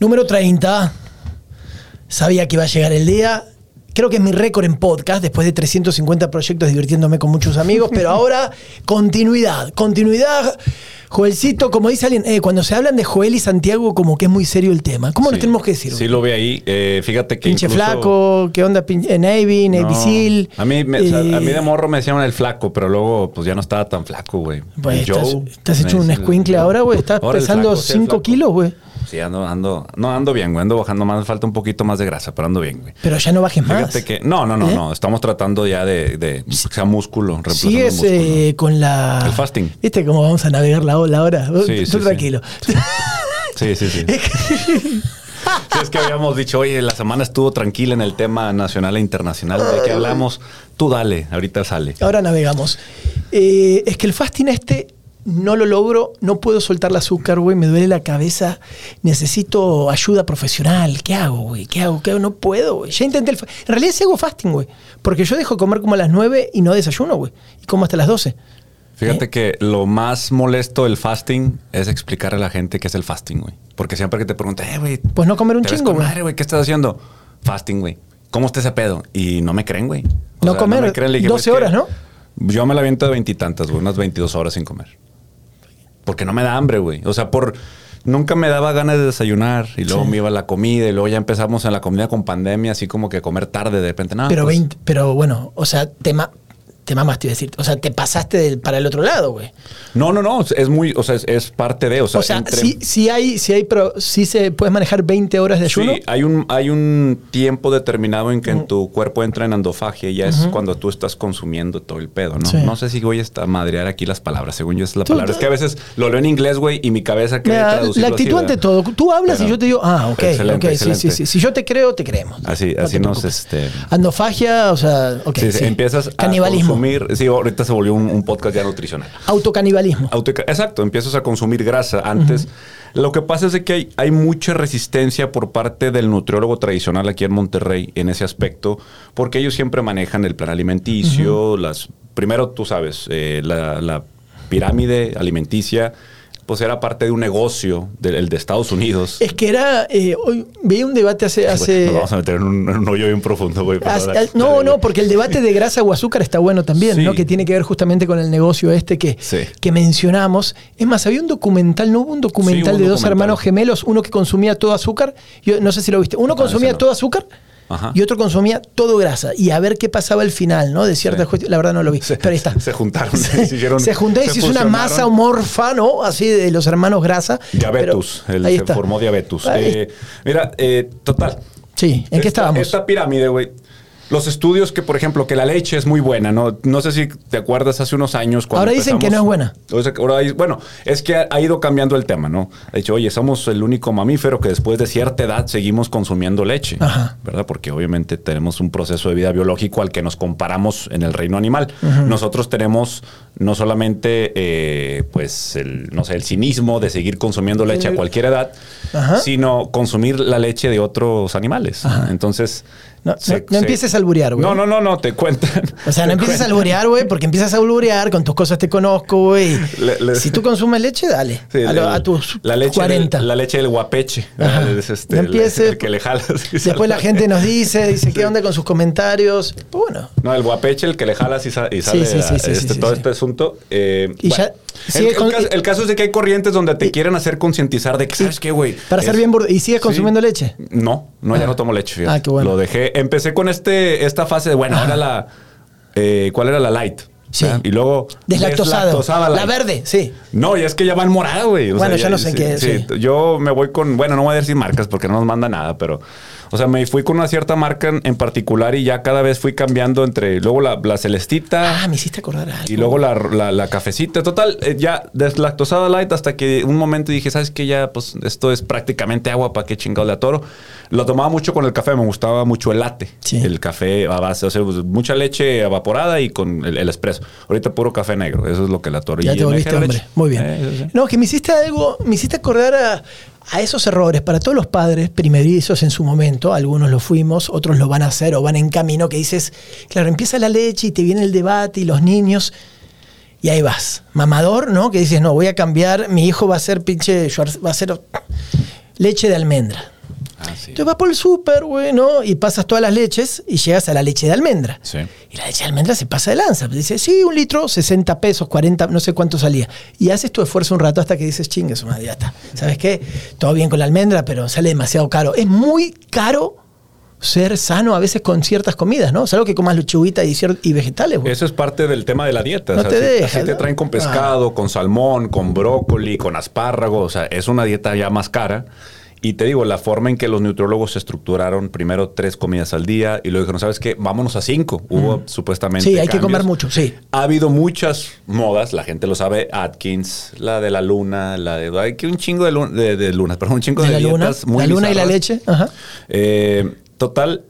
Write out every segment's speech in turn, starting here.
Número 30. Sabía que iba a llegar el día. Creo que es mi récord en podcast, después de 350 proyectos divirtiéndome con muchos amigos, pero ahora continuidad, continuidad. Joelcito, como dice alguien, eh, cuando se hablan de Joel y Santiago, como que es muy serio el tema. ¿Cómo nos Sí. tenemos que decir? Sí, lo ve ahí. Eh, fíjate que. Pinche incluso- flaco, ¿qué onda? Pin- eh, Navy, Navy No. Seal. A mí, me- Eh, a mí de morro me decían el flaco, pero luego pues ya no estaba tan flaco, güey. Pues, estás, hecho un el- escuincle ahora, güey. Estás Ahora pesando flaco, sí, el 5 flaco. kilos, güey. Sí, ando, ando, no ando bien, güey. Ando bajando más, falta un poquito más de grasa, pero ando bien, güey. Pero ya no bajes más. Fíjate que, no, no, no, ¿Eh? no. Estamos tratando ya de, de que sea músculo, reemplazando Sigues músculo. eh, con la. El fasting. ¿Viste cómo vamos a navegar la ola ahora? Sí, Tú sí, sí. tranquilo. Sí, sí, sí. Sí, es que habíamos dicho, oye, la semana estuvo tranquila en el tema nacional e internacional. ¿De qué hablamos? Tú dale, ahorita sale. Ahora navegamos. Eh, es que el fasting este no lo logro, no puedo soltar el azúcar, güey, me duele la cabeza, necesito ayuda profesional. ¿Qué hago, güey? ¿Qué hago? ¿Qué hago? No puedo, güey. Ya intenté el En realidad sí hago fasting, güey, porque yo dejo de comer como a las 9 y no desayuno, güey, y como hasta las 12. Fíjate ¿Eh? que lo más molesto del fasting es explicarle a la gente qué es el fasting, güey. Porque siempre que te preguntan, eh, güey. Pues no comer un chingo, güey. ¿Qué estás haciendo? Fasting, güey. ¿Cómo está ese pedo? Y no me creen, güey. No sea, comer me creen. Le dije, 12 güey, es horas, que Yo me la aviento de veintitantas, güey. Unas 22 horas sin comer. Porque no me da hambre, güey. O sea, por... Nunca me daba ganas de desayunar y luego Sí. me iba a la comida y luego ya empezamos en la comida con pandemia, así como que comer tarde de repente. No, pero, pues, 20, pero bueno, o sea, te, ma- te mamaste, iba a decir. O sea, te pasaste del- para el otro lado, güey. No, no, no. Es muy... O sea, es, es parte de... O sea, O sea, entre- sí, sí hay, sí hay, pro- sí se puedes manejar 20 horas de ayuno. Sí, hay un, hay un tiempo determinado en que en tu cuerpo entra en endofagia y ya es cuando tú estás consumiendo todo el pedo, ¿no? Sí. No sé si voy a estar madrear aquí las palabras, según yo es la Tú- palabra. Es que a veces lo leo en inglés, güey, y mi cabeza cree Mira, traducirlo la así, actitud ¿verdad? ante todo. Tú hablas Pero- y yo te digo, ah, ok, Excelente, ok, sí, sí, excelente. sí. Si yo te creo, te creemos. Así- No así nos, este- Andofagia, o sea, ok. Sí, sí, sí. empiezas a. consumir. Sí, ahorita se volvió un, un podcast ya nutricional. Autocanibalismo. Auto- Exacto, empiezas a consumir grasa. Antes, lo que pasa es que hay, hay mucha resistencia por parte del nutriólogo tradicional aquí en Monterrey en ese aspecto, porque ellos siempre manejan el plan alimenticio, las primero tú sabes, eh, la, la pirámide alimenticia, pues era parte de un negocio del de Estados Unidos. Es que era, eh, hoy veía un debate hace... hace vamos a meter en un, en un hoyo bien profundo, no, no, porque el debate de grasa o azúcar está bueno también, Sí. ¿no? Que tiene que ver justamente con el negocio este que, Sí. que mencionamos. Es más, había un documental, ¿no hubo un documental Sí, hubo un de dos hermanos gemelos? Uno que consumía todo azúcar, yo no sé si lo viste. Uno consumía no. todo azúcar Ajá. y otro consumía todo grasa. Y a ver qué pasaba al final, ¿no? De ciertas Sí. cuestiones. La verdad no lo vi, Se- pero ahí está. se juntaron, Se, se hicieron- se juntó y se hizo una masa homorfa, ¿no? Así de los hermanos grasa. Diabetus, Pero el- ahí se está. formó diabetus. Ahí- Eh, mira, eh, total. sí, ¿en qué estábamos? Esta pirámide, güey. Los estudios que, por ejemplo, que la leche es muy buena, ¿no? No sé si te acuerdas hace unos años cuando Ahora dicen que no es buena. Ahora bueno, es que ha, ha ido cambiando el tema, ¿no? Ha dicho, oye, somos el único mamífero que después de cierta edad seguimos consumiendo leche, Ajá. ¿verdad? Porque obviamente tenemos un proceso de vida biológico al que nos comparamos en el reino animal. Nosotros tenemos no solamente, eh, pues, el, no sé, el cinismo de seguir consumiendo leche a cualquier edad, Ajá. sino consumir la leche de otros animales. Entonces... No, se- no- no se- empieces a alburear, güey. No, no, no, no, te cuentan. O sea, no empieces a alburear, güey, porque empiezas a alburear, con tus cosas te conozco, güey. Si tú consumes leche, dale. Sí, a, lo- el- a tus la leche 40. Del, la leche del guapeche. Es este, No empieces- el que le jalas. Después sale. la gente nos dice, dice, ¿qué onda con sus comentarios? Pues bueno. No, el guapeche, el que le jalas y, sale sí, este, todo este asunto. eh, Y bueno. ya- el, caso, el caso es de que hay corrientes donde te Y- quieren hacer concientizar de que, ¿sabes qué, güey? Para ser Es- bien burdo. ¿Y sigues Sí. consumiendo leche? No, no, ya Ah. no tomo leche. fíjate. Ah, qué bueno. Lo dejé. Empecé con este, esta fase de, bueno, ahora la. eh, ¿Cuál era la light? Sí. ¿verdad? Y luego. Deslactosada La light. verde, sí. No, y es que ya van morada, güey. Bueno, ya no sé qué, sí. Yo me voy con, bueno, no voy a decir marcas porque no nos manda nada, pero, o sea, me fui con una cierta marca en, en particular y ya cada vez fui cambiando entre, luego la, la celestita Ah, me hiciste acordar algo. y luego la, la- la cafecita. Total, eh, ya deslactosada light hasta que un momento dije, ¿sabes qué? Ya, pues esto es prácticamente agua, ¿para qué chingado le atoro? Lo tomaba mucho con el café, me gustaba mucho el latte. Sí. El café a base, o sea, pues, mucha leche evaporada y con el, el espresso. Ahorita puro café negro, eso es lo que le atoro. Ya Y te volviste la hombre. Muy bien. Eh. No, que me hiciste algo, me hiciste acordar a, a esos errores para todos los padres primerizos en su momento. Algunos lo fuimos, otros lo van a hacer o van en camino. Que dices, claro, empieza la leche y te viene el debate y los niños. Y ahí vas. Mamador, ¿no? Que dices, no, voy a cambiar. Mi hijo va a ser pinche. Va a ser leche de almendra. Entonces vas por el súper, güey, ¿no? Y pasas todas las leches y llegas a la leche de almendra. Sí. Y la leche de almendra se pasa de lanza. Dice, sí, un litro, 60 pesos, 40, no sé cuánto salía. Y haces tu esfuerzo un rato hasta que dices, chingue, es una dieta. ¿Sabes qué? Todo bien con la almendra, pero sale demasiado caro. Es muy caro ser sano a veces con ciertas comidas, ¿no? Salvo que comas lechuguita y, y vegetales, güey. Eso es parte del tema de la dieta. No o sea, te así te traen con pescado, con salmón, con brócoli, con espárrago. O sea, es una dieta ya más cara. Y te digo, la forma en que los nutriólogos se estructuraron, primero tres comidas al día y luego dijeron, ¿sabes qué? Vámonos a cinco. Hubo supuestamente. Sí, hay que comer mucho, sí. Ha habido muchas modas, la gente lo sabe, Atkins, la de la luna, la de... Hay que un chingo de, lun- de, de lunas, perdón, un chingo De de, la luna, dietas muy la luna y la leche. Ajá. Eh, total,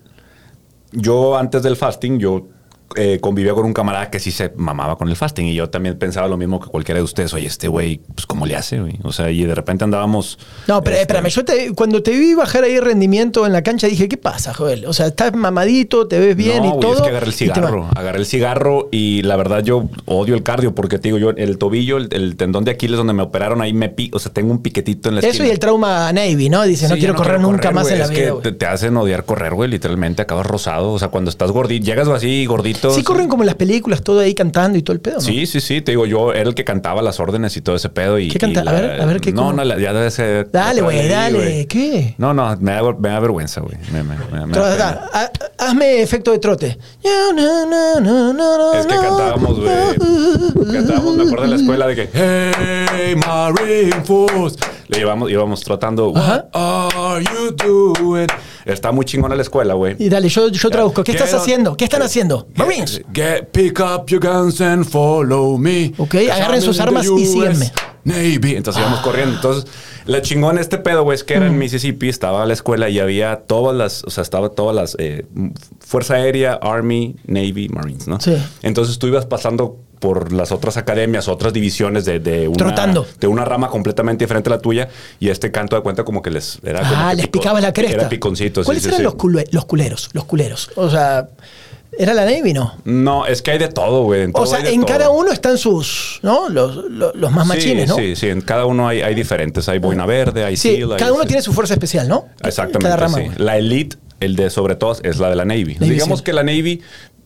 yo antes del fasting, yo eh, convivía con un camarada que sí se mamaba con el fasting y yo también pensaba lo mismo que cualquiera de ustedes. Oye, este güey, pues ¿cómo le hace, güey? O sea, y de repente andábamos... No, pero este, espérame, yo te- cuando te vi bajar ahí rendimiento en la cancha dije, ¿qué pasa, Joel? O sea, estás mamadito, te ves bien no, y güey, todo. es que agarré el cigarro. Agarré el cigarro y la verdad yo odio el cardio porque te digo yo, el tobillo, el, el tendón de Aquiles donde me operaron, ahí me pi, o sea, tengo un piquetito en la Eso esquina. y el trauma Navy, ¿no? Dice, no quiero correr nunca más güey. en la es vida. que te hacen odiar correr, güey. Literalmente acabas rosado. O sea, cuando estás gordito, llegas así gordito. Sí, corren como en las películas, todo ahí cantando y todo el pedo, ¿no? Sí, sí, sí. Te digo, yo era el que cantaba las órdenes y todo ese pedo. Y, ¿Qué canta? y A ver, a ver, ¿qué, No, cómo? no, la- ya debe ser. Dale, güey, dale. ¿Qué? No, no, me da, me da vergüenza, güey. Me, me- da, ha- hazme efecto de trote. Es que cantábamos, güey. Cantábamos, me acuerdo en la escuela de que Hey, Marine Force. Le llevamos, íbamos tratando. What are you doing? Está muy chingona la escuela, güey. Y dale, yo, yo traduzco. ¿Qué Get estás on- haciendo? ¿Qué están Get- haciendo? Marines. Get, pick up your guns and follow me. Ok, agarren sus armas y US síguenme. Navy. Entonces íbamos corriendo. Entonces, la chingón este pedo, güey, es que era en Mississippi, estaba la escuela y había todas las, o sea, estaba todas las eh, Fuerza Aérea, Army, Navy, Marines, ¿no? Sí. Entonces tú ibas pasando por las otras academias, otras divisiones de, de una, Trotando. de una rama completamente diferente a la tuya y este canto de cuenta como que les era como Ah, les pico- picaba la cresta. Era piconcito. ¿Cuáles sí, eran sí. Los, culue- los culeros? Los culeros. O sea, ¿era la Navy, no? No, es que hay de todo, güey. O sea, en todo. cada uno están sus, ¿no? Los, los, los más machines, sí, ¿no? Sí, sí, en cada uno hay, hay diferentes. Hay boina verde, hay Sí, SEAL, hay- cada uno tiene su fuerza especial, ¿no? Exactamente. Cada rama. sí. La elite, el de sobre todo, es la de la Navy. Navy Digamos que la Navy,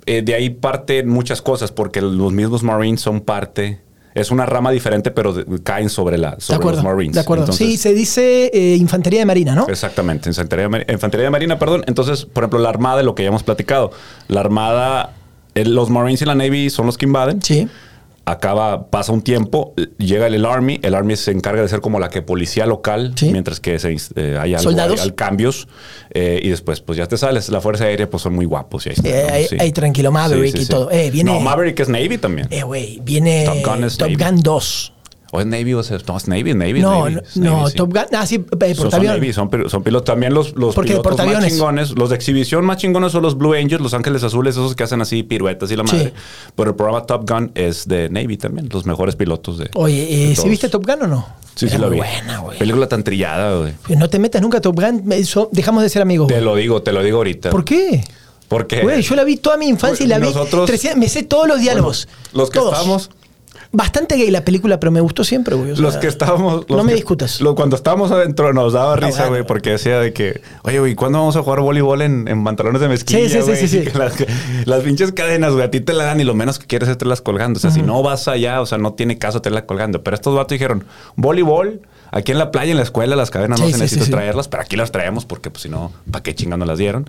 eh, de ahí parten muchas cosas, porque los mismos Marines son parte. Es una rama diferente, pero de- caen sobre, la, De sobre acuerdo. los Marines. De acuerdo. Entonces, sí, se dice eh, infantería de marina, ¿no? Exactamente, infantería, mar- infantería de marina, perdón. Entonces, por ejemplo, la armada, lo que ya hemos platicado. La armada, eh, los Marines y la Navy son los que invaden. Sí. Acaba, pasa un tiempo, llega el, el Army, el Army se encarga de ser como la que policía local, Sí. mientras que se, eh, hay, algo, Soldados. hay, hay cambios, eh, y después pues ya te sales, la Fuerza Aérea pues son muy guapos. Y ahí está, Eh, ¿no? tranquilo, Maverick y todo. Eh, viene- No, Maverick es Navy también. Eh, güey, viene Top Gun Top. Gun 2. ¿O es Navy o es, no, es Navy? Navy No, Navy, no, Navy, sí. Top Gun. Ah, sí, eh, Son, son portaavión. Navy, son, pil- son pilotos. También los, los pilotos más chingones, los de exhibición más chingones son los Blue Angels, los Ángeles Azules, esos que hacen así piruetas y la Sí. madre. Pero el programa Top Gun es de Navy también, los mejores pilotos de. Oye, eh, ¿sí viste Top Gun o no? Sí, sí la vi. buena, güey. Película tan trillada, güey. No te metas nunca a Top Gun. dejamos de ser amigos. Te güey. lo digo, te lo digo ahorita. ¿Por qué? Porque Güey, yo la vi toda mi infancia y la vi. Nosotros- 300 me sé todos los diálogos. los que Todos. estábamos- Bastante gay la película, pero me gustó siempre, güey. o los que estábamos. los no me que- discutas. lo- cuando estábamos adentro nos daba risa, güey, porque decía de que, oye, güey, ¿cuándo vamos a jugar voleibol en, en pantalones de mezquilla? Sí, sí, sí, Las, las pinches cadenas, güey, a ti te la dan y lo menos que quieres es tenerlas colgando. O sea, si no vas allá, o sea, no tiene caso tenerla colgando. Pero estos vatos dijeron, voleibol, aquí en la playa, en la escuela, las cadenas no se sí, necesita sí, traerlas, pero aquí las traemos porque, pues, si no, ¿para qué chingando las dieron?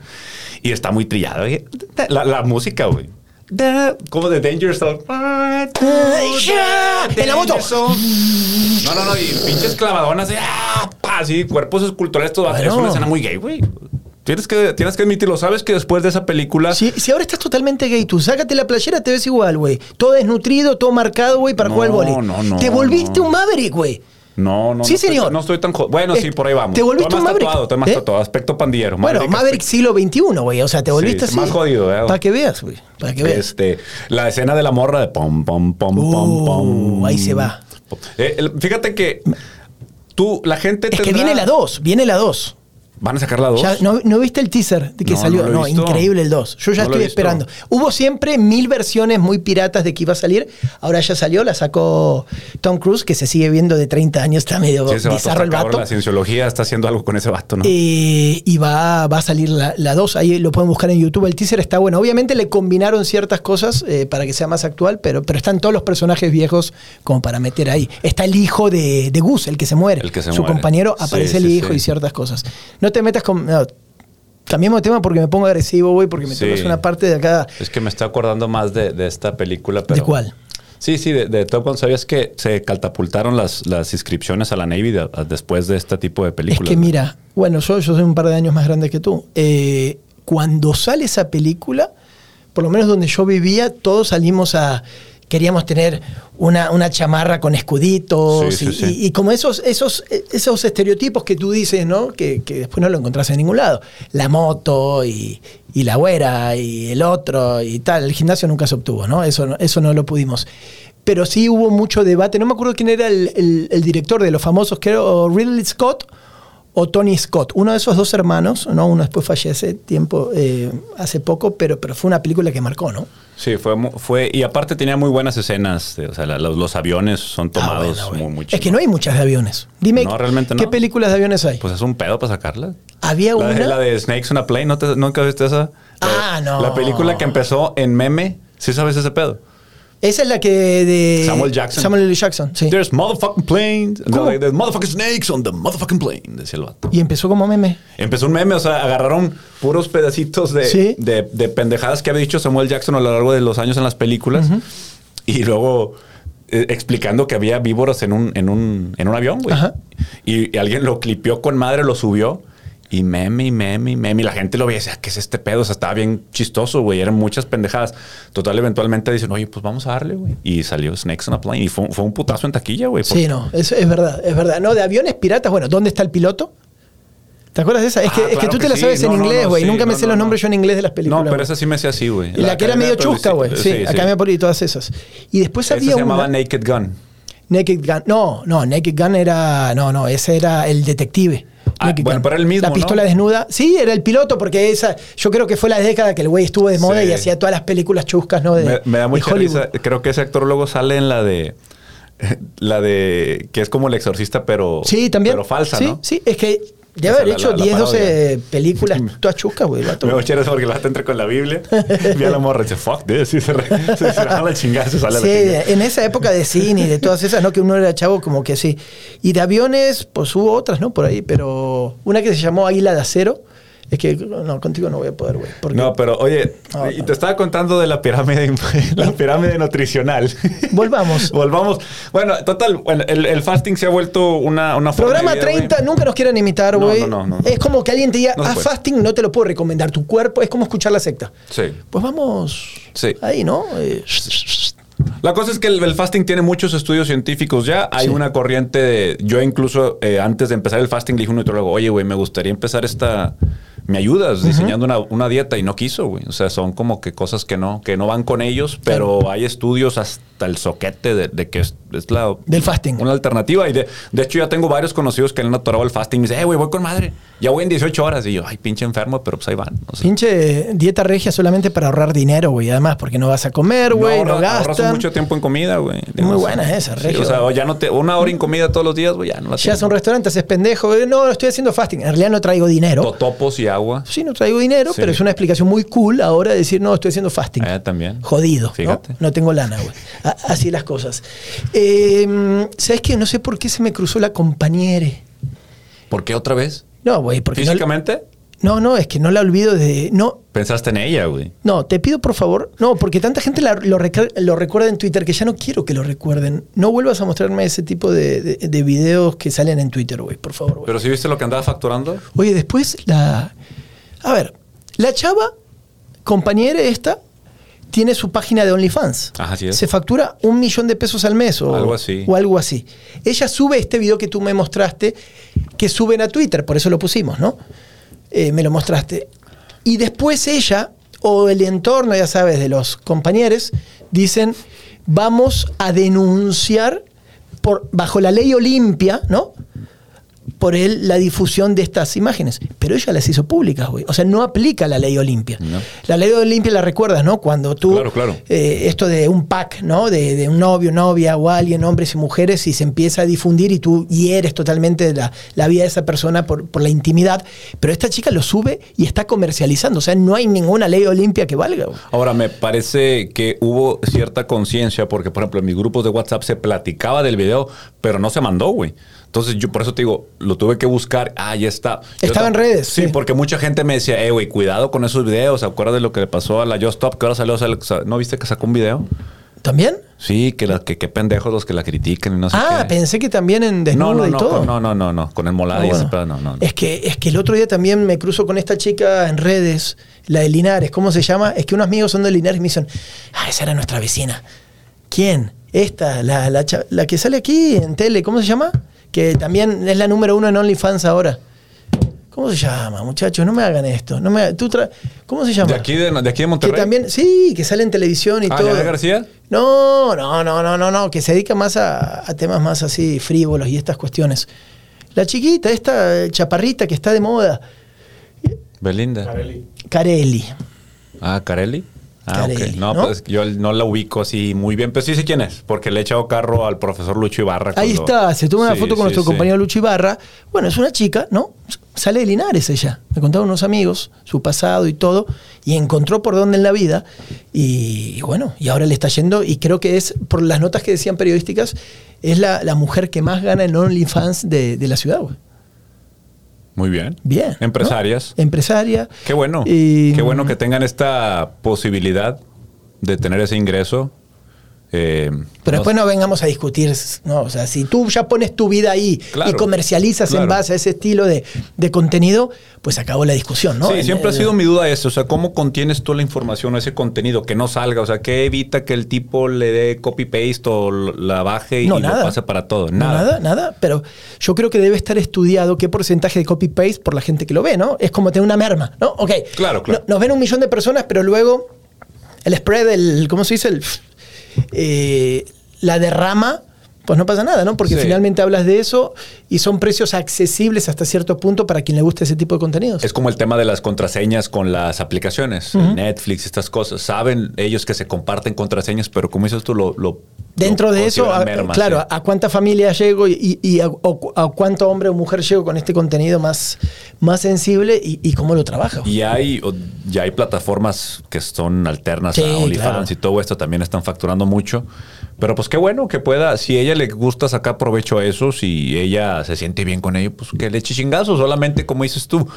Y está muy trillada, güey. La, la música, güey. Da- Como de Danger Zone. La moto. Zone. No, no, no. Y pinches clavadonas. de, ah, pa, así, cuerpos esculturales. Todo. Bueno. Es una escena muy gay, güey. Tienes que, tienes que admitirlo. Sabes que después de esa película. Si, si ahora estás totalmente gay, tú sácate la playera, te ves igual, güey. Todo desnutrido, todo marcado, güey, para No, jugar al vóley. no, no, Te volviste no. un Maverick, güey. No, no. Sí, no estoy- señor. no estoy tan. jo- Bueno, sí, Eh, por ahí vamos. te volviste Estoy más Maverick. tatuado, estoy más ¿Eh? tatuado. Aspecto pandillero. Bueno, Maverick, Maverick siglo XXI, güey. O sea, te volviste Sí, así. más jodido, ¿eh? Para que veas, güey. Para que veas. Este, la escena de la morra de pom, pom, pom, pom, Uh, pom. ahí se va. Eh, el- fíjate que tú, la gente Es que tendrá- viene la 2, viene la 2. ¿Van a sacar la 2? Ya, ¿no, no viste el teaser de que No, salió? no increíble el 2. Yo ya estoy esperando. Hubo siempre mil versiones muy piratas de que iba a salir. Ahora ya salió, la sacó Tom Cruise, que se sigue viendo de 30 años, está medio Sí, vato bizarro está el vato. La cienciología está haciendo algo con ese vato, ¿no? Eh, y va, va a salir la 2. Ahí lo pueden buscar en YouTube. El teaser está bueno. Obviamente le combinaron ciertas cosas eh, para que sea más actual, pero, pero están todos los personajes viejos como para meter ahí. Está el hijo de, de Gus, el que se muere. El que se Su muere. compañero Sí, aparece el sí, hijo y ciertas cosas. No te metas con. no, cambiemos de tema porque me pongo agresivo, güey, porque me Sí. tomas una parte de acá. Es que me estoy acordando más de, de esta película, pero... ¿De cuál? Sí, sí, de, de Top Gun. ¿Sabías que se catapultaron las, las inscripciones a la Navy de- después de este tipo de películas? Es que mira, bueno, yo, yo soy un par de años más grande que tú. Eh, cuando sale esa película, por lo menos donde yo vivía, todos salimos a. Queríamos tener una, una chamarra con escuditos Sí, y, sí, sí. y- y como esos, esos, esos estereotipos que tú dices, ¿no? Que, que después no lo encontrás en ningún lado. La moto y, y la güera y el otro y tal. El gimnasio nunca se obtuvo, ¿no? Eso, no- eso no lo pudimos. Pero sí hubo mucho debate. No me acuerdo quién era el, el- el director de los famosos, que era o Ridley Scott o Tony Scott. Uno de esos dos hermanos, ¿no? Uno después fallece tiempo, eh, hace poco, pero, pero fue una película que marcó, ¿no? Sí, fue, fue... Y aparte tenía muy buenas escenas. o sea, la- los, los aviones son tomados Ah, bueno, muy, muy Es que no hay muchas de aviones. Dime, No, realmente ¿qué no. películas de aviones hay? Pues es un pedo para sacarla. Había La una... de, la de Snakes on a Plane, ¿no te- ¿nunca viste esa? La- Ah, no. La película que empezó en meme, ¿sí sabes ese pedo? Esa es la que de... Samuel Jackson. Samuel L. Jackson, sí. There's motherfucking planes. No, like, there's motherfucking snakes on the motherfucking plane, decía el vato. Y empezó como meme. Empezó un meme, o sea, agarraron puros pedacitos de, Sí. de, de pendejadas que había dicho Samuel Jackson a lo largo de los años en las películas. Y luego eh, explicando que había víboras en un, en un, en un avión, güey. Y, y alguien lo clipió con madre, lo subió. Y meme, y meme, y meme. Y la gente lo veía y decía, ¿qué es este pedo? O sea, estaba bien chistoso, güey. Eran muchas pendejadas. Total, eventualmente dicen, oye, pues vamos a darle, güey. Y salió Snakes on a Plane. Y fue, fue un putazo en taquilla, güey. Sí, no, es, es verdad, es verdad. No, de aviones piratas, bueno, ¿dónde está el piloto? ¿Te acuerdas de esa? Es que, Ah, es que tú te que la sí. sabes en No, inglés, no, güey. sí, Nunca me sé los nombres no. yo en inglés de las películas. No, pero esa sí me hacía así, güey. Y la, que era medio chusca, güey. Publicity. Sí, Academia por y todas esas. Y después Esa había se llamaba una... Naked Gun. Naked Gun. No, no, Naked Gun era. No, no, ese era el detective. Ah, bueno, pero era el mismo, La pistola ¿no? desnuda. Sí, era el piloto, porque esa. Yo creo que fue la década que el güey estuvo de moda Sí. y hacía todas las películas chuscas, ¿no? De, me, me da mucha risa. Creo que ese actor luego sale en la de. La de. Que es como el exorcista, pero. Sí, también. Pero falsa, sí, ¿no? Sí, es que debe haber la- hecho la- la 10, 12 parodia. películas todas chuscas, güey. Me voy a echar eso porque el vato entra con la Biblia. Ve a la morra y dice, fuck this. Y se, se, se da la chingada, se sale Sí, la en esa época de cine y de todas esas, ¿no? Que uno era chavo, como que sí. Y de aviones, pues hubo otras, ¿no? Por ahí, pero una que se llamó Águila de Acero. Es que, no, contigo no voy a poder, güey. porque- No, pero oye, No, y no. te estaba contando de la pirámide, la pirámide nutricional. Volvamos. Volvamos. Bueno, total, bueno, el, el fasting se ha vuelto una, una forma Programa de vida, güey. 30, nunca nos quieran imitar, güey. no, no, no, no. Es como que alguien te diga, ah, fasting no te lo puedo recomendar. Tu cuerpo es como escuchar la secta. Sí. Pues vamos Sí. ahí, ¿no? Eh, La cosa es que el, el fasting tiene muchos estudios científicos ya. Hay Sí. una corriente de. Yo, incluso eh, antes de empezar el fasting, le dije a un nutriólogo, oye, güey, me gustaría empezar esta. ¿Me ayudas diseñando una, una dieta? Y no quiso, güey. O sea, son como que cosas que no, que no van con ellos, pero hay estudios hasta el soquete de, de que es, es la. Del fasting. Una alternativa. Y de, de hecho, ya tengo varios conocidos que le han atorado el fasting. Y me dicen, eh, güey, voy con madre. Ya voy en 18 horas. Y yo, ay, pinche enfermo, pero pues ahí van. Pinche dieta regia solamente para ahorrar dinero, güey. Además, porque no vas a comer, güey, no, ahorras gastan. mucho tiempo en comida, güey. Muy buena esa, sí, regio. o sea, o ya no te, una hora en comida todos los días, güey, ya no la Llegas a un restaurante, haces pendejo. No, estoy haciendo fasting. En realidad no traigo dinero. Totopos y agua. Sí, no traigo dinero, Sí. pero es una explicación muy cool ahora de decir, no, estoy haciendo fasting. Eh, también. Jodido. Fíjate. ¿no? No tengo lana, güey. Así las cosas. Eh, ¿Sabes qué? No sé por qué se me cruzó la compañere. ¿Por qué otra vez? No, güey, porque ¿Físicamente? no, no, es que no la olvido de. No, Pensaste en ella, güey. no, te pido por favor. No, porque tanta gente la- lo, recuerda en Twitter que ya no quiero que lo recuerden. No vuelvas a mostrarme ese tipo de, de- de videos que salen en Twitter, güey, por favor, güey. Pero si viste lo que andaba facturando. Oye, después la. A ver, la chava, compañera esta, tiene su página de OnlyFans. Ajá, así es. Se factura un millón de pesos al mes o Algo así. O algo así. Ella sube este video que tú me mostraste, que suben a Twitter, por eso lo pusimos, ¿no? Eh, me lo mostraste. Y después ella, o el entorno, ya sabes, de los compañeros, dicen, vamos a denunciar por, bajo la ley Olimpia, ¿no? Por él la difusión de estas imágenes. Pero ella las hizo públicas, güey. O sea, no aplica la ley Olimpia. No. La ley Olimpia la recuerdas, ¿no? Cuando tú. Claro, claro. eh, esto de un pack, ¿no? De, de un novio, novia o alguien, hombres y mujeres, y se empieza a difundir y tú hieres totalmente la, la vida de esa persona por, por la intimidad. Pero esta chica lo sube y está comercializando. O sea, no hay ninguna ley Olimpia que valga, güey. Ahora, me parece que hubo cierta conciencia porque, por ejemplo, en mis grupos de WhatsApp se platicaba del video, pero no se mandó, güey. Entonces, yo por eso te digo, lo tuve que buscar. Ah, ya está. Yo Estaba en redes, Sí, sí. porque mucha gente me decía, eh, güey, cuidado con esos videos. ¿Se acuerdas de lo que le pasó a la Just Stop? Que ahora salió, sal- ¿no viste que sacó un video? ¿También? Sí, que, la, que, pendejos los que la critican y no sé Ah, qué. pensé que también en desnuda no, no, y no, todo. con- no, no, no, no, con el Ah, y ese bueno. pedo, no, no. Es que, es que el otro día también me cruzo con esta chica en redes, la de Linares, ¿cómo se llama? Es que unos amigos son de Linares y me dicen, ah, esa era nuestra vecina. ¿Quién? Esta, la, la, la que sale aquí en tele, ¿cómo se llama? Que también es la número uno en OnlyFans ahora. ¿Cómo se llama, muchachos? No me hagan esto. No me, tú tra- ¿Cómo se llama? ¿De aquí de, de aquí de que Monterrey? también, sí, que sale en televisión y Ah, todo. ¿Yanel García? No, no, no, no, no, no, que se dedica más a, a temas más así frívolos y estas cuestiones. La chiquita, esta chaparrita que está de moda, Belinda. Carelli. Ah, Carelli. Ah, ok. No, ¿no? pues yo no la ubico así muy bien, pero sí sé quién es, porque le he echado carro al profesor Lucho Ibarra. Ahí cuando- está, se toma una Sí, foto con sí, nuestro sí. compañero Lucho Ibarra. Bueno, es una chica, ¿no? Sale de Linares ella. Me contaron unos amigos, su pasado y todo, y encontró por dónde en la vida. Y, y bueno, y ahora le está yendo, y creo que es, por las notas que decían periodísticas, es la, la mujer que más gana en OnlyFans de, de la ciudad, güey. Muy bien. Bien. ¿no? Empresarias. Empresaria. Qué bueno. Qué bueno que tengan esta posibilidad de tener ese ingreso. Eh, Pero no después no vengamos a discutir, ¿no? O sea, si tú ya pones tu vida ahí Claro, y comercializas en base a ese estilo de, de contenido, pues acabó la discusión, ¿no? Sí, siempre ha sido mi duda eso, o sea, ¿cómo contienes tú la información o ese contenido que no salga? O sea, ¿qué evita que el tipo le dé copy-paste o la baje y No, lo nada. pase para todo? No, Nada. nada. Pero yo creo que debe estar estudiado qué porcentaje de copy-paste por la gente que lo ve, ¿no? Es como tener una merma, ¿no? Ok. Claro, claro. No- nos ven un millón de personas, pero luego el spread, el, ¿cómo se dice? El, eh, la derrama, pues no pasa nada, ¿no? Porque Sí. finalmente hablas de eso y son precios accesibles hasta cierto punto para quien le guste ese tipo de contenidos. Es como el tema de las contraseñas con las aplicaciones, Netflix, estas cosas. Saben ellos que se comparten contraseñas, pero como dices tú, lo. lo- Dentro lo de eso, a- merma, claro, sí. a cuánta familia llego y, y a, o- a cuánto hombre o mujer llego con este contenido más, más sensible y, y cómo lo trabajo. Y hay, ya hay plataformas que son alternas Sí, a OnlyFans claro. y todo esto también están facturando mucho. Pero pues qué bueno que pueda, si ella le gusta sacar provecho a eso, si ella se siente bien con ello, pues que le eche chingazo. Solamente como dices tú,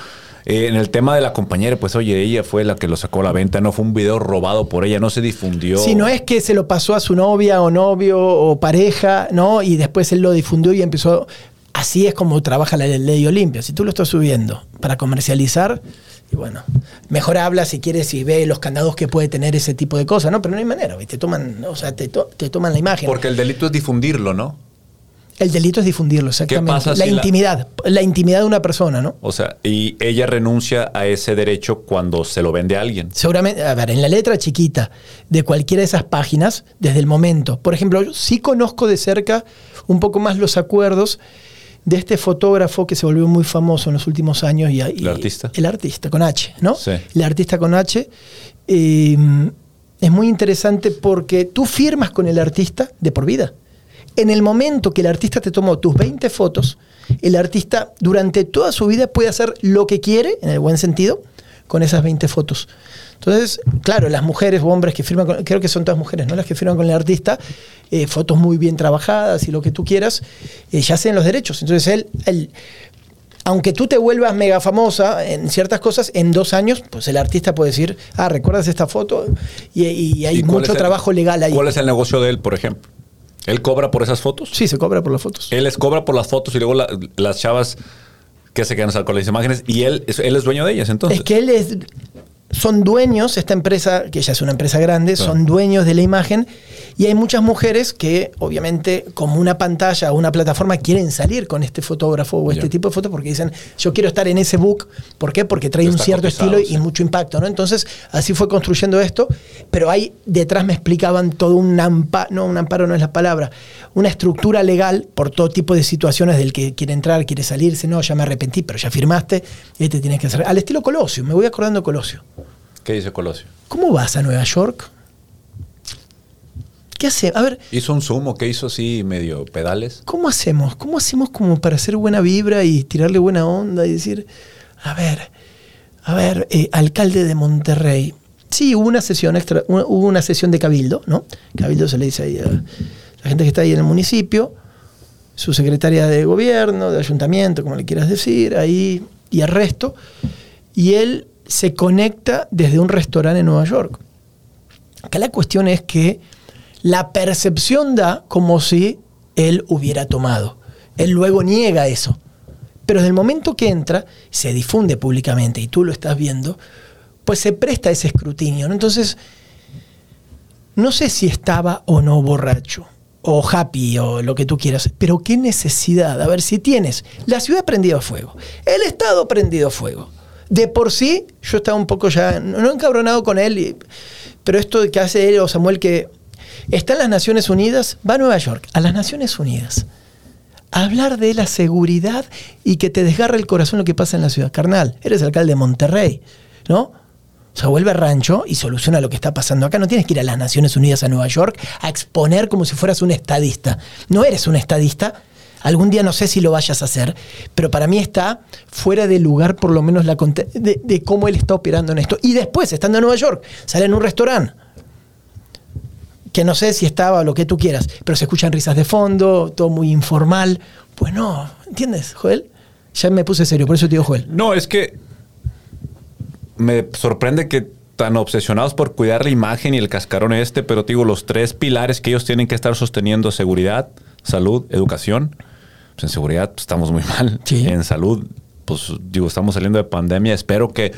eh, en el tema de la compañera, pues oye, ella fue la que lo sacó a la venta, no fue un video robado por ella, no se difundió. Si no es que se lo pasó a su novia o novio o pareja, ¿no? Y después él lo difundió y empezó. Así es como trabaja la ley Olimpia. Si tú lo estás subiendo para comercializar, y bueno, mejor habla si quieres y ve los candados que puede tener ese tipo de cosas, ¿no? Pero no hay manera, ¿viste? Te toman, o sea, te, to- te toman la imagen. Porque el delito es difundirlo, ¿no? El delito es difundirlo, exactamente. pasa la si la- intimidad, la... intimidad de una persona, ¿no? O sea, y ella renuncia a ese derecho cuando se lo vende a alguien. Seguramente, a ver, en la letra chiquita de cualquiera de esas páginas, desde el momento. Por ejemplo, yo sí conozco de cerca un poco más los acuerdos de este fotógrafo que se volvió muy famoso en los últimos años. Y, y- ¿El artista? El artista, con H, ¿no? Sí. El artista con H. Eh, es muy interesante porque tú firmas con el artista de por vida. En el momento que el artista te tomó tus 20 fotos, el artista durante toda su vida puede hacer lo que quiere, en el buen sentido, con esas 20 fotos. Entonces, claro, las mujeres o hombres que firman, con- creo que son todas mujeres, ¿no? Las que firman con el artista, eh, fotos muy bien trabajadas y lo que tú quieras, eh, ya sean los derechos. Entonces, él, él, aunque tú te vuelvas mega famosa en ciertas cosas, en dos años, pues el artista puede decir, ah, ¿recuerdas esta foto? Y, y hay ¿Y cuál mucho el- trabajo legal ahí. ¿Cuál es el negocio de él, por ejemplo? ¿Él cobra por esas fotos? Sí, se cobra por las fotos. Él les cobra por las fotos y luego la- las chavas que se quedan con las imágenes y él, es- él es dueño de ellas, entonces. Es que él es. Son dueños, esta empresa, que ya es una empresa grande, Claro. son dueños de la imagen Y hay muchas mujeres que, obviamente, como una pantalla o una plataforma, quieren salir con este fotógrafo o este tipo de fotos porque dicen, yo quiero estar en ese book. ¿Por qué? Porque trae un cierto estilo y mucho impacto, ¿no? Entonces, así fue construyendo esto. Pero ahí detrás me explicaban todo un amparo, no, un amparo no es la palabra, una estructura legal por todo tipo de situaciones del que quiere entrar, quiere salirse, no, ya me arrepentí, pero ya firmaste, y te tienes que hacer. Al estilo Colosio, me voy acordando de Colosio. ¿Qué dice Colosio? ¿Cómo vas a Nueva York? ¿Qué hace? A ver, Hizo un sumo que hizo así medio pedales. ¿cómo hacemos? ¿Cómo hacemos como para hacer buena vibra y tirarle buena onda y decir, a ver, a ver, eh, alcalde de Monterrey. Sí, hubo una sesión extra, una- hubo una sesión de cabildo, ¿no? Cabildo se le dice ahí a la gente que está ahí en el municipio, su secretaria de gobierno, de ayuntamiento, como le quieras decir, ahí y el resto. Y él se conecta desde un restaurante en Nueva York. Acá la cuestión es que la percepción da como si él hubiera tomado. Él luego niega eso. Pero desde el momento que entra, se difunde públicamente y tú lo estás viendo, pues se presta ese escrutinio. ¿no? Entonces, no sé si estaba o no borracho, o happy, o lo que tú quieras, pero qué necesidad. A ver, si tienes la ciudad prendida a fuego, el Estado prendido fuego. De por sí, yo estaba un poco ya, no encabronado con él, pero esto que hace él o Samuel, que está en las Naciones Unidas, va a Nueva York, a las Naciones Unidas, a hablar de la seguridad y que te desgarra el corazón lo que pasa en la ciudad. Carnal, eres alcalde de Monterrey, ¿no? O sea, vuelve a rancho y soluciona lo que está pasando acá. No tienes que ir a las Naciones Unidas a Nueva York a exponer como si fueras un estadista. No eres un estadista. Algún día no sé si lo vayas a hacer, pero para mí está fuera de lugar por lo menos de, de cómo él está operando en esto. Y después, estando en Nueva York, sale en un restaurante que no sé si estaba o lo que tú quieras, pero se escuchan risas de fondo, todo muy informal. Pues no, ¿entiendes, Joel? Ya me puse serio, por eso te digo Joel. No, es que me sorprende que tan obsesionados por cuidar la imagen y el cascarón este, pero te digo, los tres pilares que ellos tienen que estar sosteniendo, seguridad, salud, educación. Pues en seguridad pues, estamos muy mal. Sí. En salud, pues digo, estamos saliendo de pandemia. Espero que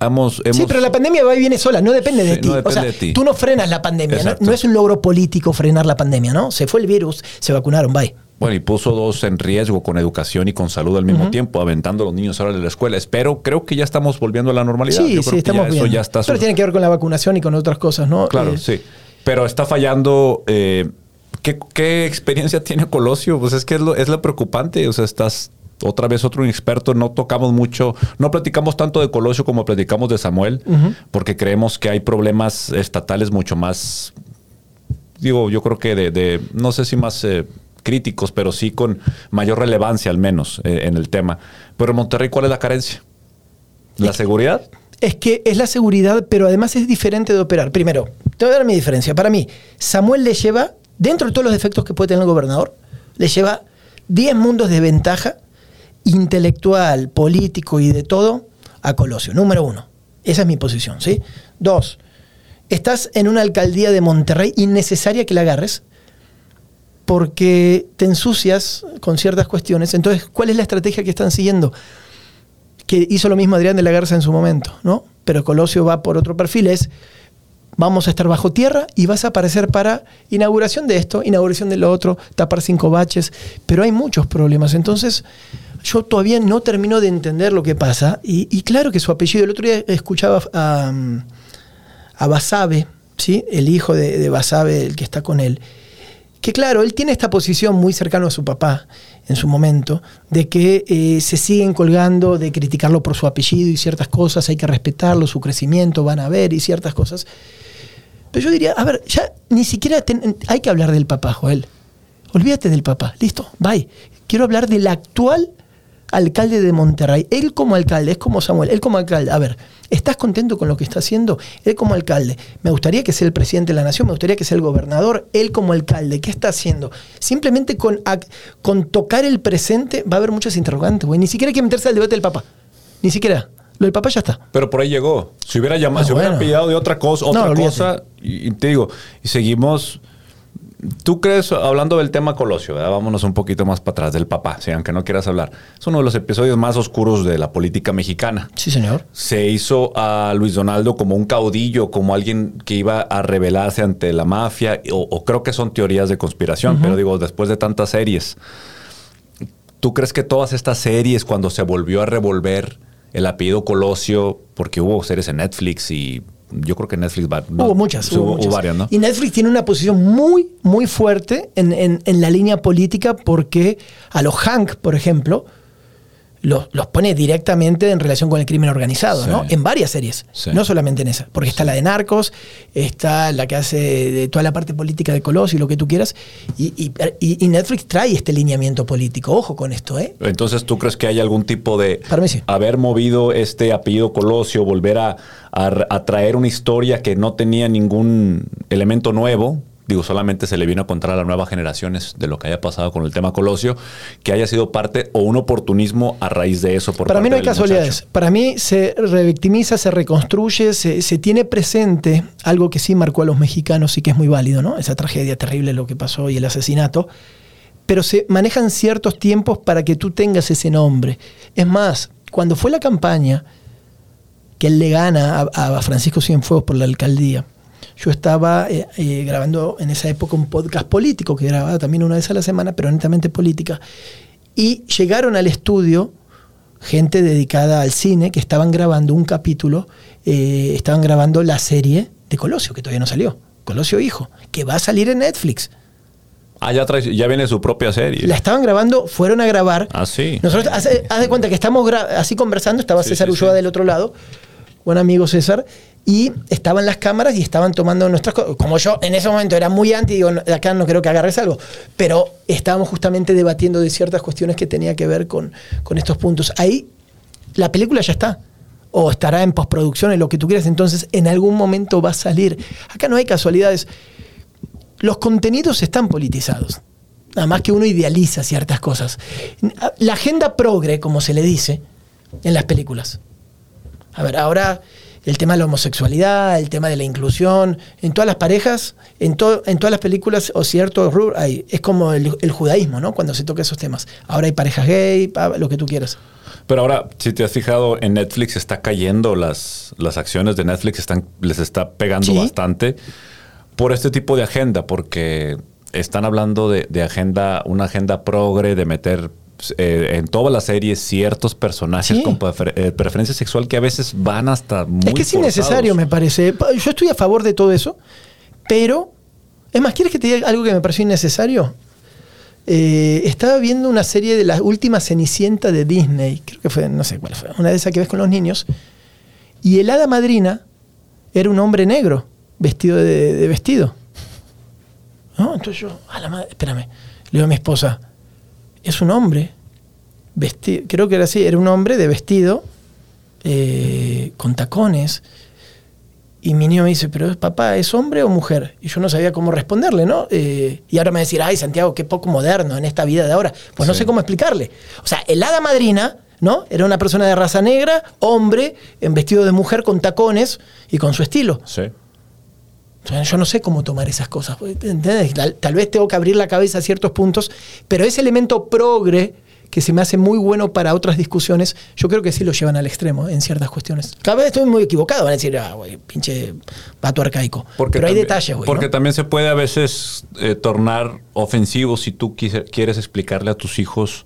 hemos... hemos Sí, pero la pandemia va y viene sola, no depende de ti. no depende o sea, de ti. tú no frenas la pandemia, ¿no? Es un logro político frenar la pandemia, ¿no? Se fue el virus, se vacunaron, bye. Bueno, y puso dos en riesgo con educación y con salud al mismo tiempo, aventando a los niños ahora de la escuela. Espero, creo que ya estamos volviendo a la normalidad. Sí, Yo sí, creo que estamos ya bien. Eso ya está Pero tiene que ver con la vacunación y con otras cosas, ¿no? Claro, Eh, sí. Pero está fallando. eh, ¿qué, qué experiencia tiene Colosio? Pues es que es lo, es lo preocupante. O sea, estás otra vez otro inexperto. No tocamos mucho, no platicamos tanto de Colosio como platicamos de Samuel, porque creemos que hay problemas estatales mucho más. Digo, yo creo que de, de- no sé si más eh, críticos, pero sí con mayor relevancia al menos eh, en el tema. Pero en Monterrey, ¿cuál es la carencia? ¿La seguridad? Es que es la seguridad, pero además es diferente de operar. Primero, te voy a dar mi diferencia. Para mí, Samuel le lleva, dentro de todos los defectos que puede tener el gobernador, le lleva 10 mundos de ventaja intelectual, político y de todo a Colosio. Número uno. Esa es mi posición, ¿sí? Dos, estás en una alcaldía de Monterrey innecesaria que la agarres porque te ensucias con ciertas cuestiones. Entonces, ¿cuál es la estrategia que están siguiendo? que hizo lo mismo Adrián de la Garza en su momento, ¿no? Pero Colosio va por otro perfil, es vamos a estar bajo tierra y vas a aparecer para inauguración de esto, inauguración de lo otro, tapar cinco baches, pero hay muchos problemas. Entonces, yo todavía no termino de entender lo que pasa y, claro que su apellido, el otro día escuchaba a, a Basabe, ¿sí? El hijo de, de Basabe, el que está con él, que claro, él tiene esta posición muy cercana a su papá en su momento, de que eh, se siguen colgando de criticarlo por su apellido y ciertas cosas, hay que respetarlo, su crecimiento, van a ver y ciertas cosas. Pero yo diría, a ver, ya ni siquiera ten- hay que hablar del papá, Joel. Olvídate del papá, listo, bye. Quiero hablar del actual alcalde de Monterrey. Él como alcalde, es como Samuel, él como alcalde. A ver, ¿estás contento con lo que está haciendo? Él como alcalde. Me gustaría que sea el presidente de la nación, me gustaría que sea el gobernador. Él como alcalde, ¿qué está haciendo? Simplemente con, con tocar el presente va a haber muchas interrogantes, güey. Ni siquiera hay que meterse al debate del papá. Ni siquiera. Lo del papá ya está. Pero por ahí llegó. Si hubiera llamado, Ah, si hubiera pillado de otra cosa, otra cosa, y, y te digo, y seguimos. Tú crees, hablando del tema Colosio, ¿verdad? vámonos un poquito más para atrás, del papá, sí, aunque no quieras hablar. Es uno de los episodios más oscuros de la política mexicana. Sí, señor. Se hizo a Luis Donaldo como un caudillo, como alguien que iba a rebelarse ante la mafia, o, o creo que son teorías de conspiración, pero digo, después de tantas series, ¿tú crees que todas estas series, cuando se volvió a revolver el apellido Colosio, porque hubo series en Netflix y yo creo que Netflix va. no, Hubo muchas, hubo hubo muchas. varias, ¿no? Y Netflix tiene una posición muy, muy fuerte en, en- en la línea política porque a los Hank, por ejemplo, los, los pone directamente en relación con el crimen organizado, Sí. ¿no? En varias series, Sí. no solamente en esa. Porque está la de Narcos, está la que hace de toda la parte política de Colosio y lo que tú quieras. Y, y- y- y Netflix trae este lineamiento político. Ojo con esto, ¿eh? Entonces, ¿tú crees que hay algún tipo de Para mí sí. haber movido este apellido Colosio, volver a, a- a traer una historia que no tenía ningún elemento nuevo? Digo, solamente se le vino a contar a las nuevas generaciones de lo que haya pasado con el tema Colosio, que haya sido parte o un oportunismo a raíz de eso. Por Para mí parte no hay casualidades. muchacho. Para mí se revictimiza, se reconstruye, se, se tiene presente algo que sí marcó a los mexicanos y que es muy válido, ¿no? Esa tragedia terrible, lo que pasó y el asesinato. Pero se manejan ciertos tiempos para que tú tengas ese nombre. Es más, cuando fue la campaña que él le gana a, a Francisco Cienfuegos por la alcaldía, yo estaba eh, eh, grabando en esa época un podcast político que grababa también una vez a la semana, pero netamente política. Y llegaron al estudio gente dedicada al cine que estaban grabando un capítulo, eh, estaban grabando la serie de Colosio, que todavía no salió. Colosio Hijo, que va a salir en Netflix. Ah, ya, trae- ya viene su propia serie. La estaban grabando, fueron a grabar. Ah, sí. Nosotros, haz, haz de cuenta que estamos así conversando, estaba Sí, César sí, Ulloa sí. del otro lado, buen amigo César, y estaban las cámaras y estaban tomando nuestras cosas. Como yo en ese momento era muy anti, digo, "No, de acá no creo que agarres algo, pero estábamos justamente debatiendo de ciertas cuestiones que tenía que ver con, con estos puntos. Ahí la película ya está. O estará en postproducción, en lo que tú quieras, entonces en algún momento va a salir. Acá no hay casualidades. Los contenidos están politizados. Nada más que uno idealiza ciertas cosas. La agenda progre, como se le dice, en las películas. A ver, ahora el tema de la homosexualidad, el tema de la inclusión, en todas las parejas, en, to- en todas las películas o hay, es como el, el judaísmo, ¿no? Cuando se toca esos temas. Ahora hay parejas gay, lo que tú quieras. Pero ahora, si te has fijado, en Netflix está cayendo las, las acciones de Netflix, están, les está pegando Sí. bastante por este tipo de agenda, porque están hablando de, de agenda, una agenda progre, de meter eh, en todas las series ciertos personajes Sí. con prefer- eh, preferencia sexual que a veces van hasta muy es que es innecesario, me parece. Pa- Yo estoy a favor de todo eso, pero. Es más, ¿quieres que te diga algo que me pareció innecesario? Eh, estaba viendo una serie de la última Cenicienta de Disney, creo que fue, no sé cuál fue, una de esas que ves con los niños, y el hada madrina era un hombre negro, vestido de, de vestido. ¿No? Entonces yo, a la madre, espérame, le digo a mi esposa, es un hombre, vestido, creo que era así, era un hombre de vestido, eh, con tacones. Y mi niño me dice, pero papá, ¿es hombre o mujer? Y yo no sabía cómo responderle, ¿no? Eh, y ahora me va a decir, ay, Santiago, qué poco moderno en esta vida de ahora. Pues no sé cómo explicarle. O sea, el hada madrina, ¿no? Era una persona de raza negra, hombre, en vestido de mujer con tacones y con su estilo. Sí. Yo no sé cómo tomar esas cosas. ¿entendés? Tal, tal vez tengo que abrir la cabeza a ciertos puntos, pero ese elemento progre que se me hace muy bueno para otras discusiones, yo creo que sí lo llevan al extremo en ciertas cuestiones. Cada vez estoy muy equivocado, van a decir, ah, güey, pinche vato arcaico. pero hay también- detalles, güey. Porque ¿no? también se puede a veces eh, tornar ofensivo si tú quise- quieres explicarle a tus hijos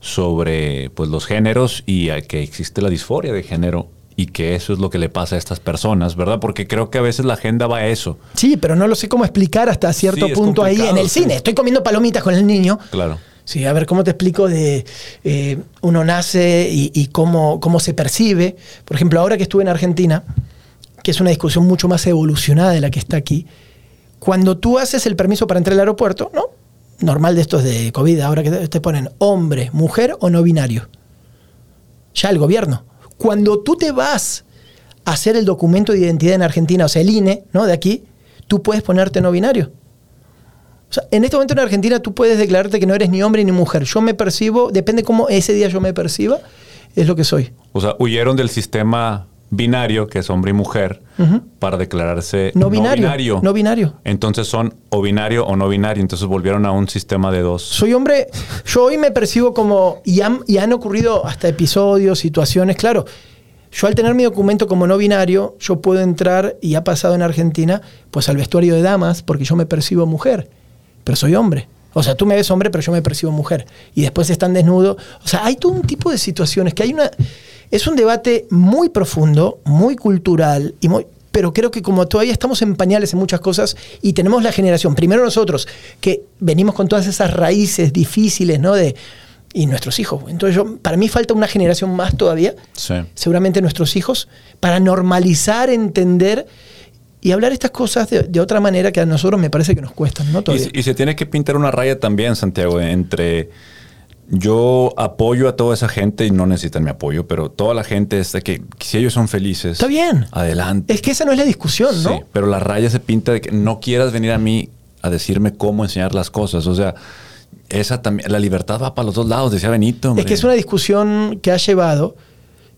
sobre pues, los géneros y a que existe la disforia de género y que eso es lo que le pasa a estas personas, ¿verdad? Porque creo que a veces la agenda va a eso. Sí, pero no lo sé cómo explicar hasta cierto Sí, punto ahí en el sí. cine. Estoy comiendo palomitas con el niño. Claro. Sí, a ver, ¿cómo te explico de eh, uno nace y, y cómo, cómo se percibe? Por ejemplo, ahora que estuve en Argentina, que es una discusión mucho más evolucionada de la que está aquí, cuando tú haces el permiso para entrar al aeropuerto, ¿no? Normal de estos de COVID, ahora que te ponen hombre, mujer o no binario. Ya el gobierno. Cuando tú te vas a hacer el documento de identidad en Argentina, o sea, el INE, ¿no? De aquí, tú puedes ponerte no binario. O sea, en este momento en Argentina tú puedes declararte que no eres ni hombre ni mujer. Yo me percibo, depende cómo ese día yo me perciba, es lo que soy. O sea, huyeron del sistema binario, que es hombre y mujer, para declararse no binario, no binario. Entonces son o binario o no binario. Entonces volvieron a un sistema de dos. Soy hombre, yo hoy me percibo como, y han, y han ocurrido hasta episodios, situaciones, claro. Yo al tener mi documento como no binario, yo puedo entrar, y ha pasado en Argentina, pues al vestuario de damas, porque yo me percibo mujer, pero soy hombre. O sea, tú me ves hombre, pero yo me percibo mujer. Y después están desnudos. O sea, hay todo un tipo de situaciones que hay una... Es un debate muy profundo, muy cultural y muy... Pero creo que como todavía estamos en pañales en muchas cosas y tenemos la generación, primero nosotros, que venimos con todas esas raíces difíciles, ¿no? De, y nuestros hijos. Entonces, yo, para mí falta una generación más todavía, seguramente nuestros hijos, para normalizar, entender y hablar estas cosas de, otra manera que a nosotros me parece que nos cuestan, ¿no? Y, se tiene que pintar una raya también, Santiago, entre yo apoyo a toda esa gente y no necesitan mi apoyo, pero toda la gente es de que si ellos son felices. Está bien. Adelante. Es que esa no es la discusión, ¿no? Sí, pero la raya se pinta de que no quieras venir a mí a decirme cómo enseñar las cosas. O sea, esa también, la libertad va para los dos lados, decía Benito. Es que es una discusión que ha llevado.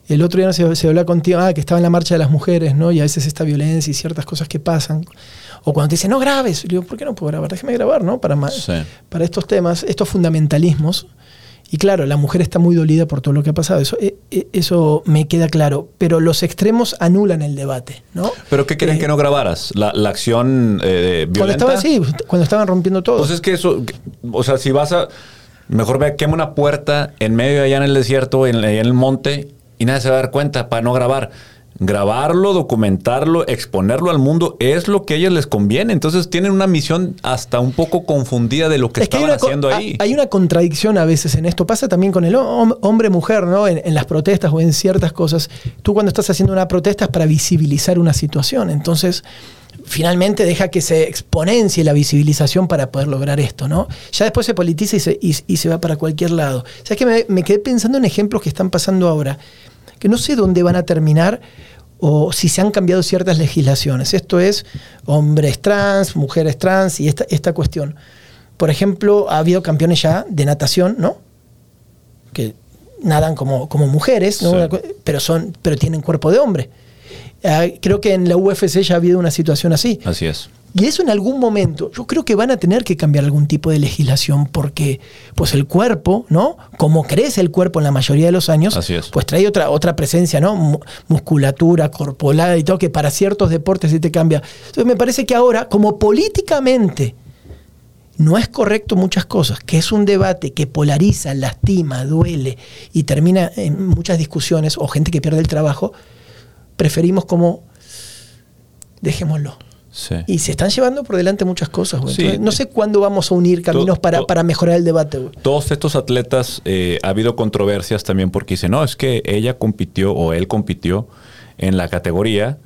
El otro día se, se habló contigo, ah, que estaba en la marcha de las mujeres, ¿no? Y a veces esta violencia y ciertas cosas que pasan. O cuando te dicen, no grabes. Yo digo, ¿por qué no puedo grabar? Déjeme grabar, ¿no? Para, para estos temas, estos fundamentalismos y claro, la mujer está muy dolida por todo lo que ha pasado, eso, eh, eh, eso me queda claro, pero los extremos anulan el debate, ¿no? ¿Pero qué querían eh, que no grabaras? ¿La, acción eh, violenta? Cuando estaban, sí, cuando estaban rompiendo todo. Pues es que eso, o sea, si vas a, mejor ve, quema una puerta en medio allá en el desierto, en, en el monte, y nadie se va a dar cuenta para no grabar grabarlo, documentarlo, exponerlo al mundo es lo que a ellas les conviene. Entonces tienen una misión hasta un poco confundida de lo que estaban haciendo ahí. Hay una contradicción a veces en esto. Pasa también con el hombre-mujer, ¿no? En, las protestas o en ciertas cosas. Tú cuando estás haciendo una protesta es para visibilizar una situación. Entonces finalmente deja que se exponencie la visibilización para poder lograr esto, ¿no? Ya después se politiza y se, y, se va para cualquier lado. O sea, que me, me, quedé pensando en ejemplos que están pasando ahora, que no sé dónde van a terminar, o si se han cambiado ciertas legislaciones. Esto es hombres trans, mujeres trans y esta, esta cuestión. Por ejemplo, ha habido campeones ya de natación, ¿no? Que nadan como, como mujeres, pero, son, pero tienen cuerpo de hombre. Ah, creo que en la UFC ya ha habido una situación así. Así es. Y eso en algún momento, yo creo que van a tener que cambiar algún tipo de legislación porque pues el cuerpo, ¿no? Como crece el cuerpo en la mayoría de los años, pues trae otra, otra presencia, ¿no? Musculatura, corporal y todo, que para ciertos deportes sí te cambia. Entonces me parece que ahora, como políticamente no es correcto muchas cosas, que es un debate que polariza, lastima, duele y termina en muchas discusiones o gente que pierde el trabajo, preferimos como dejémoslo. Y se están llevando por delante muchas cosas. no sé cuándo vamos a unir caminos para, para, mejorar el debate. Todos estos atletas, eh, ha habido controversias también porque dicen, no, es que ella compitió o él compitió en la categoría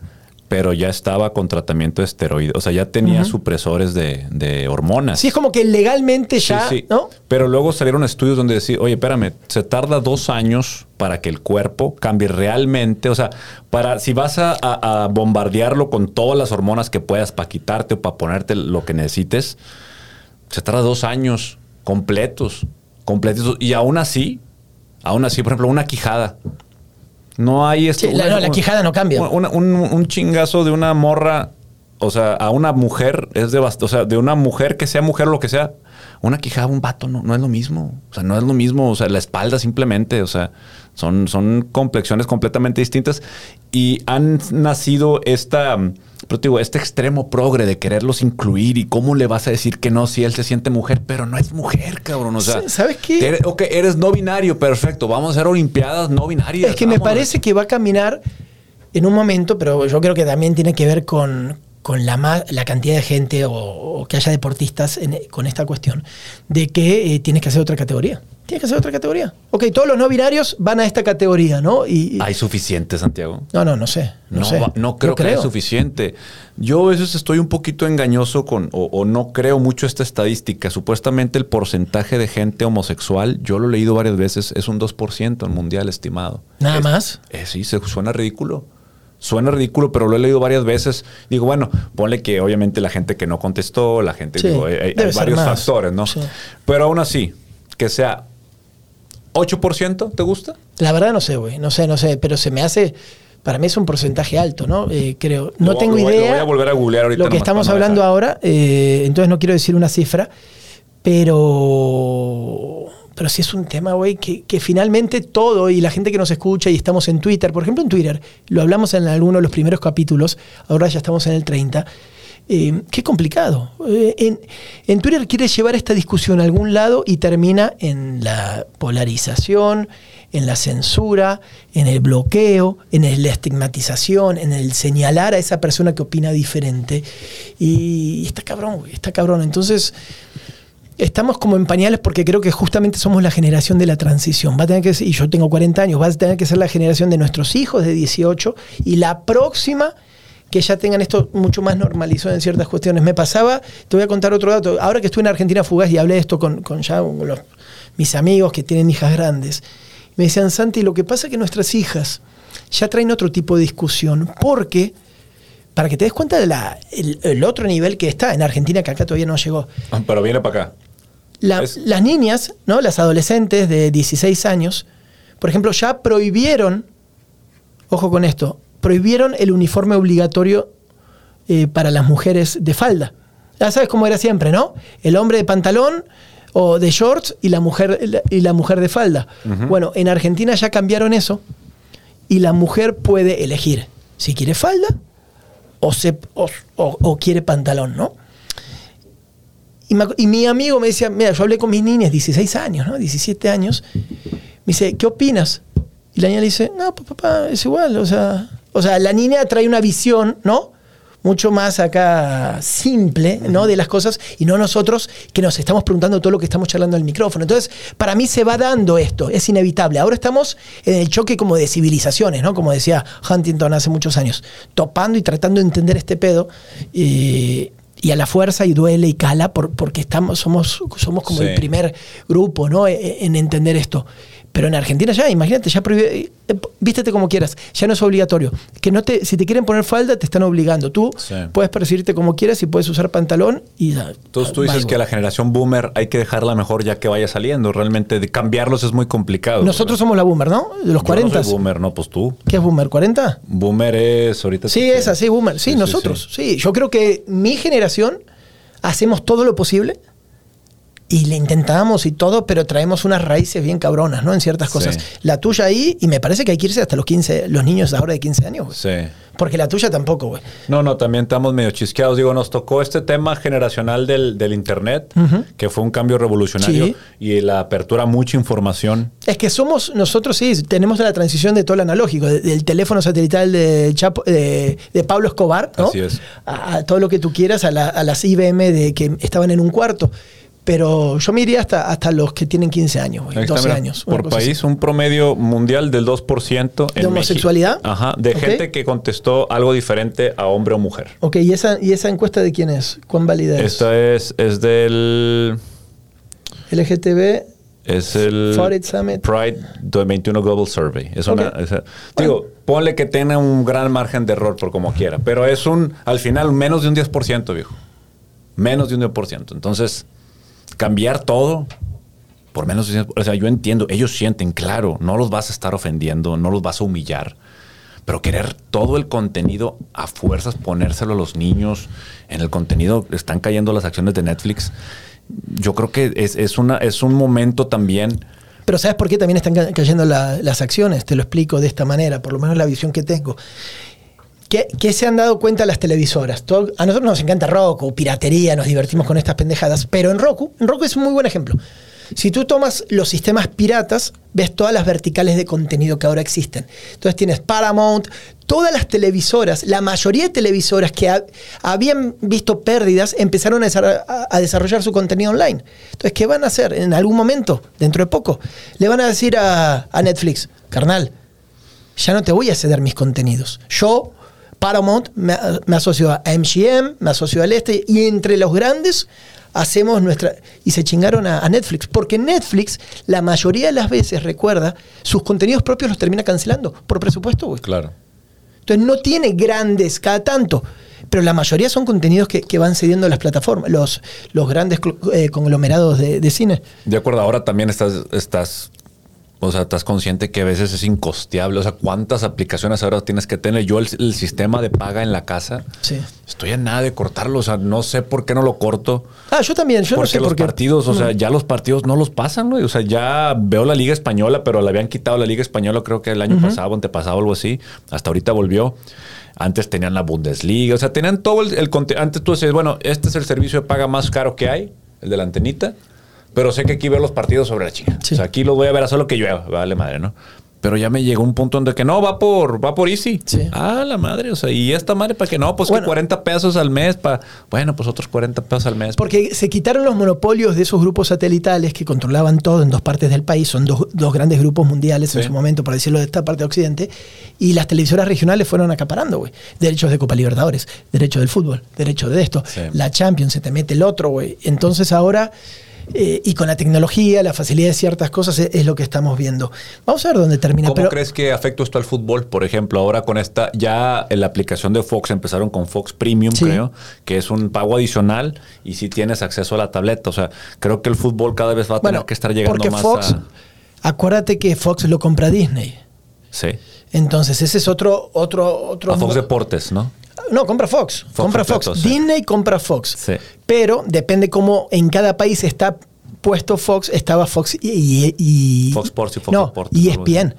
pero ya estaba con tratamiento de esteroides. O sea, ya tenía supresores de, hormonas. Sí, es como que legalmente ya, ¿no? Pero luego salieron estudios donde decían, oye, espérame, se tarda dos años para que el cuerpo cambie realmente. O sea, para si vas a, bombardearlo con todas las hormonas que puedas para quitarte o para ponerte lo que necesites, se tarda dos años completos, completos. Y aún así, aún así, por ejemplo, una quijada. No hay esto. la, no, quijada no cambia. un, chingazo de una morra, o sea, a una mujer es de O sea, de una mujer que sea mujer o lo que sea, una quijada, un vato, no, no es lo mismo. O sea, no es lo mismo. O sea, la espalda simplemente, o sea, son, son complexiones completamente distintas y han nacido esta pero digo, este extremo progre de quererlos incluir y cómo le vas a decir que no si él se siente mujer, pero no es mujer, cabrón. O sea, ¿sabes qué? Eres, ok, eres no binario, perfecto. Vamos a hacer Olimpiadas no binarias. Es que me parece que va a caminar en un momento, pero yo creo que también tiene que ver con, con la, la cantidad de gente o, que haya deportistas con esta cuestión, de que eh, tienes que hacer otra categoría. Tienes que hacer otra categoría. Ok, todos los no binarios van a esta categoría, ¿no? Y, ¿Hay suficiente, Santiago? No, no, no sé. No, sé. no creo, que haya suficiente. Yo a veces estoy un poquito engañoso con, o, no creo mucho esta estadística. Supuestamente el porcentaje de gente homosexual, yo lo he leído varias veces, es un 2% en mundial estimado. ¿Nada más? Eh, sí, se suena ridículo. Suena ridículo, pero lo he leído varias veces. Digo, bueno, ponle que obviamente la gente que no contestó, la gente, digo, hay, varios factores, ¿no? Pero aún así, que sea 8%, ¿te gusta? La verdad no sé, güey. No sé, no sé. Pero se me hace. Para mí es un porcentaje alto, ¿no? Eh, creo. No Lo- tengo lo idea. lo voy a volver a googlear ahorita Lo que estamos hablando dejar. ahora, eh, entonces no quiero decir una cifra, pero. Pero sí es un tema, güey, que, que finalmente todo y la gente que nos escucha y estamos en Twitter, por ejemplo en Twitter, lo hablamos en alguno de los primeros capítulos, ahora ya estamos en el 30. Eh, qué complicado. Eh, en, Twitter quiere llevar esta discusión a algún lado y termina en la polarización, en la censura, en el bloqueo, en la estigmatización, en el señalar a esa persona que opina diferente. Y, y está cabrón, está cabrón. Entonces, estamos como en pañales porque creo que justamente somos la generación de la transición. Va a tener que ser, y yo tengo 40 años, va a tener que ser la generación de nuestros hijos de 18 y la próxima que ya tengan esto mucho más normalizado en ciertas cuestiones. Me pasaba, te voy a contar otro dato, ahora que estuve en Argentina fugaz y hablé de esto con, con ya con los- mis amigos que tienen hijas grandes, me decían, Santi, lo que pasa es que nuestras hijas ya traen otro tipo de discusión porque... Para que te des cuenta del el otro nivel que está en Argentina, que acá todavía no llegó. Ah, Pero viene para acá. La- Las niñas, ¿no? las adolescentes de 16 años, por ejemplo, ya prohibieron, ojo con esto, prohibieron el uniforme obligatorio eh, para las mujeres de falda. Ya sabes cómo era siempre, ¿no? El hombre de pantalón o de shorts y la mujer, y la mujer de falda. Bueno, en Argentina ya cambiaron eso y la mujer puede elegir si quiere falda o, se, o- o- o quiere pantalón, ¿no? Y, me y mi amigo me decía, mira, yo hablé con mis niñas, 16 años, ¿no? 17 años. Me dice, ¿qué opinas? Y la niña le dice, no, pues papá, es igual. O sea, o sea, la niña trae una visión, ¿no? Mucho más acá simple, ¿no? De las cosas y no nosotros que nos estamos preguntando todo lo que estamos charlando al micrófono. Entonces, para mí se va dando esto, es inevitable. Ahora estamos en el choque como de civilizaciones, ¿no? Como decía Huntington hace muchos años, topando y tratando de entender este pedo. Y, y a la fuerza y duele y cala por- porque estamos, somos, somos como Sí. el primer grupo ¿no? E- en entender esto. Pero en Argentina ya, imagínate, ya prohíbe, eh, vístete como quieras, ya no es obligatorio. Que no te, si te quieren poner falda, te están obligando. Tú Sí. puedes percibirte como quieras y puedes usar pantalón y Entonces tú dices que la generación boomer hay que dejarla mejor ya que vaya saliendo. Realmente de cambiarlos es muy complicado. Nosotros somos la boomer, ¿no? De los Yo 40. No soy boomer, no, pues tú. ¿Qué es boomer? ¿40? Boomer es ahorita. Sí, es así, boomer. Sí, Sí, sí, nosotros. Sí. yo creo que mi generación hacemos todo lo posible y le intentamos y todo, pero traemos unas raíces bien cabronas, ¿no? En ciertas Sí. cosas. La tuya ahí, y me parece que hay que irse hasta los 15, los niños ahora de 15 años, güey. Sí. Porque la tuya tampoco, güey. No, no, también estamos medio chisqueados. Digo, nos tocó este tema generacional del, del Internet, que fue un cambio revolucionario Sí. y la apertura a mucha información. Es que somos, nosotros sí, tenemos la transición de todo lo analógico, de- del teléfono satelital de, Chapo- de, de Pablo Escobar, ¿no? Así es. A, a todo lo que tú quieras, a, la- a las IBM de que estaban en un cuarto. Pero yo me iría hasta, hasta los que tienen 15 años, güey, Ahí está, 12 mira, años. Por país, así. un promedio mundial del 2%. en ¿De homosexualidad? México. Ajá, de gente que contestó algo diferente a hombre o mujer. Ok, ¿y esa, ¿y esa encuesta de quién es? ¿Cuán válida es? Esta es, es del... LGTB, Es el Summit. Pride 21 Global Survey. Es una, es- digo, ponle que tenga un gran margen de error por como quiera, pero es un, al final, menos de un 10%, viejo. Menos de un 10%. Entonces, cambiar todo por menos de un 10%. O sea, yo entiendo, ellos sienten, claro, no los vas a estar ofendiendo, no los vas a humillar. Pero querer todo el contenido a fuerzas ponérselo a los niños, en el contenido están cayendo las acciones de Netflix. Yo creo que es, es una, es un momento también Pero ¿sabes por qué también están ca- cayendo la- las acciones? Te lo explico de esta manera, por lo menos la visión que tengo. ¿Qué, se han dado cuenta las televisoras? A nosotros nos encanta Roku, piratería, nos divertimos con estas pendejadas, pero en Roku, en Roku es un muy buen ejemplo. Si tú tomas los sistemas piratas, ves todas las verticales de contenido que ahora existen. Entonces tienes Paramount, todas las televisoras, la mayoría de televisoras que ha- habían visto pérdidas empezaron a desarrollar su contenido online. Entonces, ¿qué van a hacer en algún momento, dentro de poco? Le van a decir a, a Netflix, carnal, ya no te voy a ceder mis contenidos. Yo, Paramount, me, me asocio a MGM, me asocio al este, y entre los grandes hacemos nuestra... Y se chingaron a, a Netflix, porque Netflix la mayoría de las veces, recuerda, sus contenidos propios los termina cancelando, por presupuesto, güey. Claro. Entonces no tiene grandes cada tanto, pero la mayoría son contenidos que, que van cediendo las plataformas, los, los grandes eh, conglomerados de, de cine. De acuerdo, ahora también estás, estás O sea, estás consciente que a veces es incosteable. O sea, ¿cuántas aplicaciones ahora tienes que tener? Yo el, el sistema de paga en la casa, Sí. estoy a nada de cortarlo. O sea, no sé por qué no lo corto. Ah, yo también, yo no Porque sé los por qué. partidos, o sea, ya los partidos no los pasan, güey. O sea, ya veo la Liga Española, pero le habían quitado la Liga Española, creo que el año pasado, antepasado, algo así. Hasta ahorita volvió. Antes tenían la Bundesliga, o sea, tenían todo el, el Antes tú decías, bueno, este es el servicio de paga más caro que hay, el de la antenita. Pero sé que aquí veo los partidos sobre la chica. Sí. O sea, aquí los voy a ver a solo que llueva. Vale, madre, ¿no? Pero ya me llegó un punto donde que no, va por, va por Easy. Sí. Ah, la madre. O sea, y esta madre para que no, pues Bueno. que 40 pesos al mes para. Bueno, pues otros 40 pesos al mes. Porque se quitaron los monopolios de esos grupos satelitales que controlaban todo en dos partes del país. Son dos, dos grandes grupos mundiales en su momento, por decirlo de esta parte de Occidente. Y las televisoras regionales fueron acaparando, güey. Derechos de Copa Libertadores, derecho del fútbol, derecho de esto. Sí. La Champions, se te mete el otro, güey. Entonces ahora... eh, y con la tecnología, la facilidad de ciertas cosas es, es lo que estamos viendo. Vamos a ver dónde termina. ¿Cómo pero- crees que afecta esto al fútbol? Por ejemplo, ahora con esta, ya en la aplicación de Fox empezaron con Fox Premium, Sí. creo, que es un pago adicional y si tienes acceso a la tableta. O sea, creo que el fútbol cada vez va a tener que estar llegando porque más Fox, a. acuérdate que Fox lo compra Disney. Sí. Entonces, ese es otro, otro, otro. A Fox Deportes, ¿no? No, compra Fox. compra Fox. sí. Disney compra Fox. Sí. Pero depende cómo en cada país está puesto Fox, estaba Fox y. y- y- Fox Sports y Fox no. ESPN.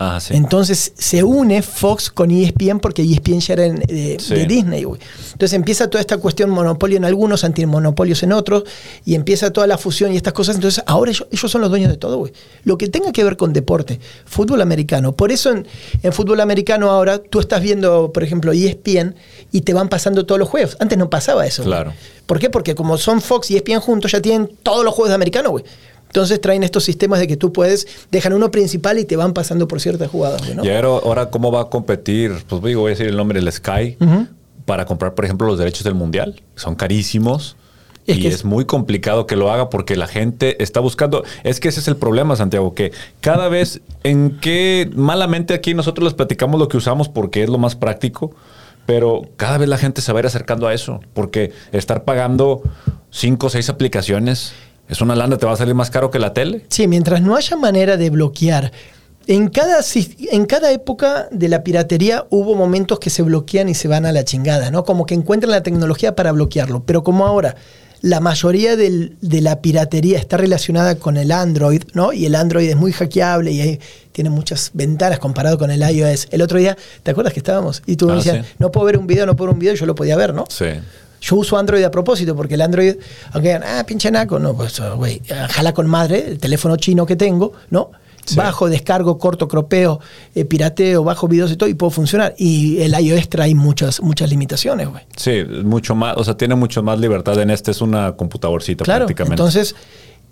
Ah, sí. Entonces se une Fox con ESPN porque ESPN ya era de, Sí. de Disney. güey. Entonces empieza toda esta cuestión monopolio en algunos, antimonopolios en otros, y empieza toda la fusión y estas cosas. Entonces ahora ellos, ellos son los dueños de todo. güey. Lo que tenga que ver con deporte, fútbol americano. Por eso en, en fútbol americano ahora tú estás viendo, por ejemplo, ESPN y te van pasando todos los juegos. Antes no pasaba eso. Claro. ¿Por qué? Porque como son Fox y ESPN juntos ya tienen todos los juegos de americano, güey. Entonces traen estos sistemas de que tú puedes, dejan uno principal y te van pasando por ciertas jugadas, ¿no? Y ahora, ahora, ¿cómo va a competir? Pues digo, voy a decir el nombre, el Sky, Ujú. para comprar, por ejemplo, los derechos del Mundial. Son carísimos. Es y que es, es- muy complicado que lo haga porque la gente está buscando. Es que ese es el problema, Santiago, que cada vez en que malamente aquí nosotros les platicamos lo que usamos porque es lo más práctico, pero cada vez la gente se va a ir acercando a eso porque estar pagando cinco o seis aplicaciones es una lana, te va a salir más caro que la tele. Sí, mientras no haya manera de bloquear. En cada, en cada época de la piratería hubo momentos que se bloquean y se van a la chingada, ¿no? Como que encuentran la tecnología para bloquearlo. Pero como ahora la mayoría del- de la piratería está relacionada con el Android, ¿no? Y el Android es muy hackeable y ahí tiene muchas ventanas comparado con el iOS. El otro día, ¿te acuerdas que estábamos? Y tú me Ah, decías, sí. no puedo ver un video, no puedo ver un video, yo lo podía ver, ¿no? Sí. Yo uso Android a propósito, porque el Android, aunque digan, ah, pinche naco, no, pues, güey, jala con madre, el teléfono chino que tengo, ¿no? Sí. Bajo, descargo, corto, cropeo, eh, pirateo, bajo videos y todo, y puedo funcionar. Y el iOS trae muchas, muchas limitaciones, güey. Sí, mucho más, o sea, tiene mucho más libertad en este, es una computadorcita Claro, prácticamente. entonces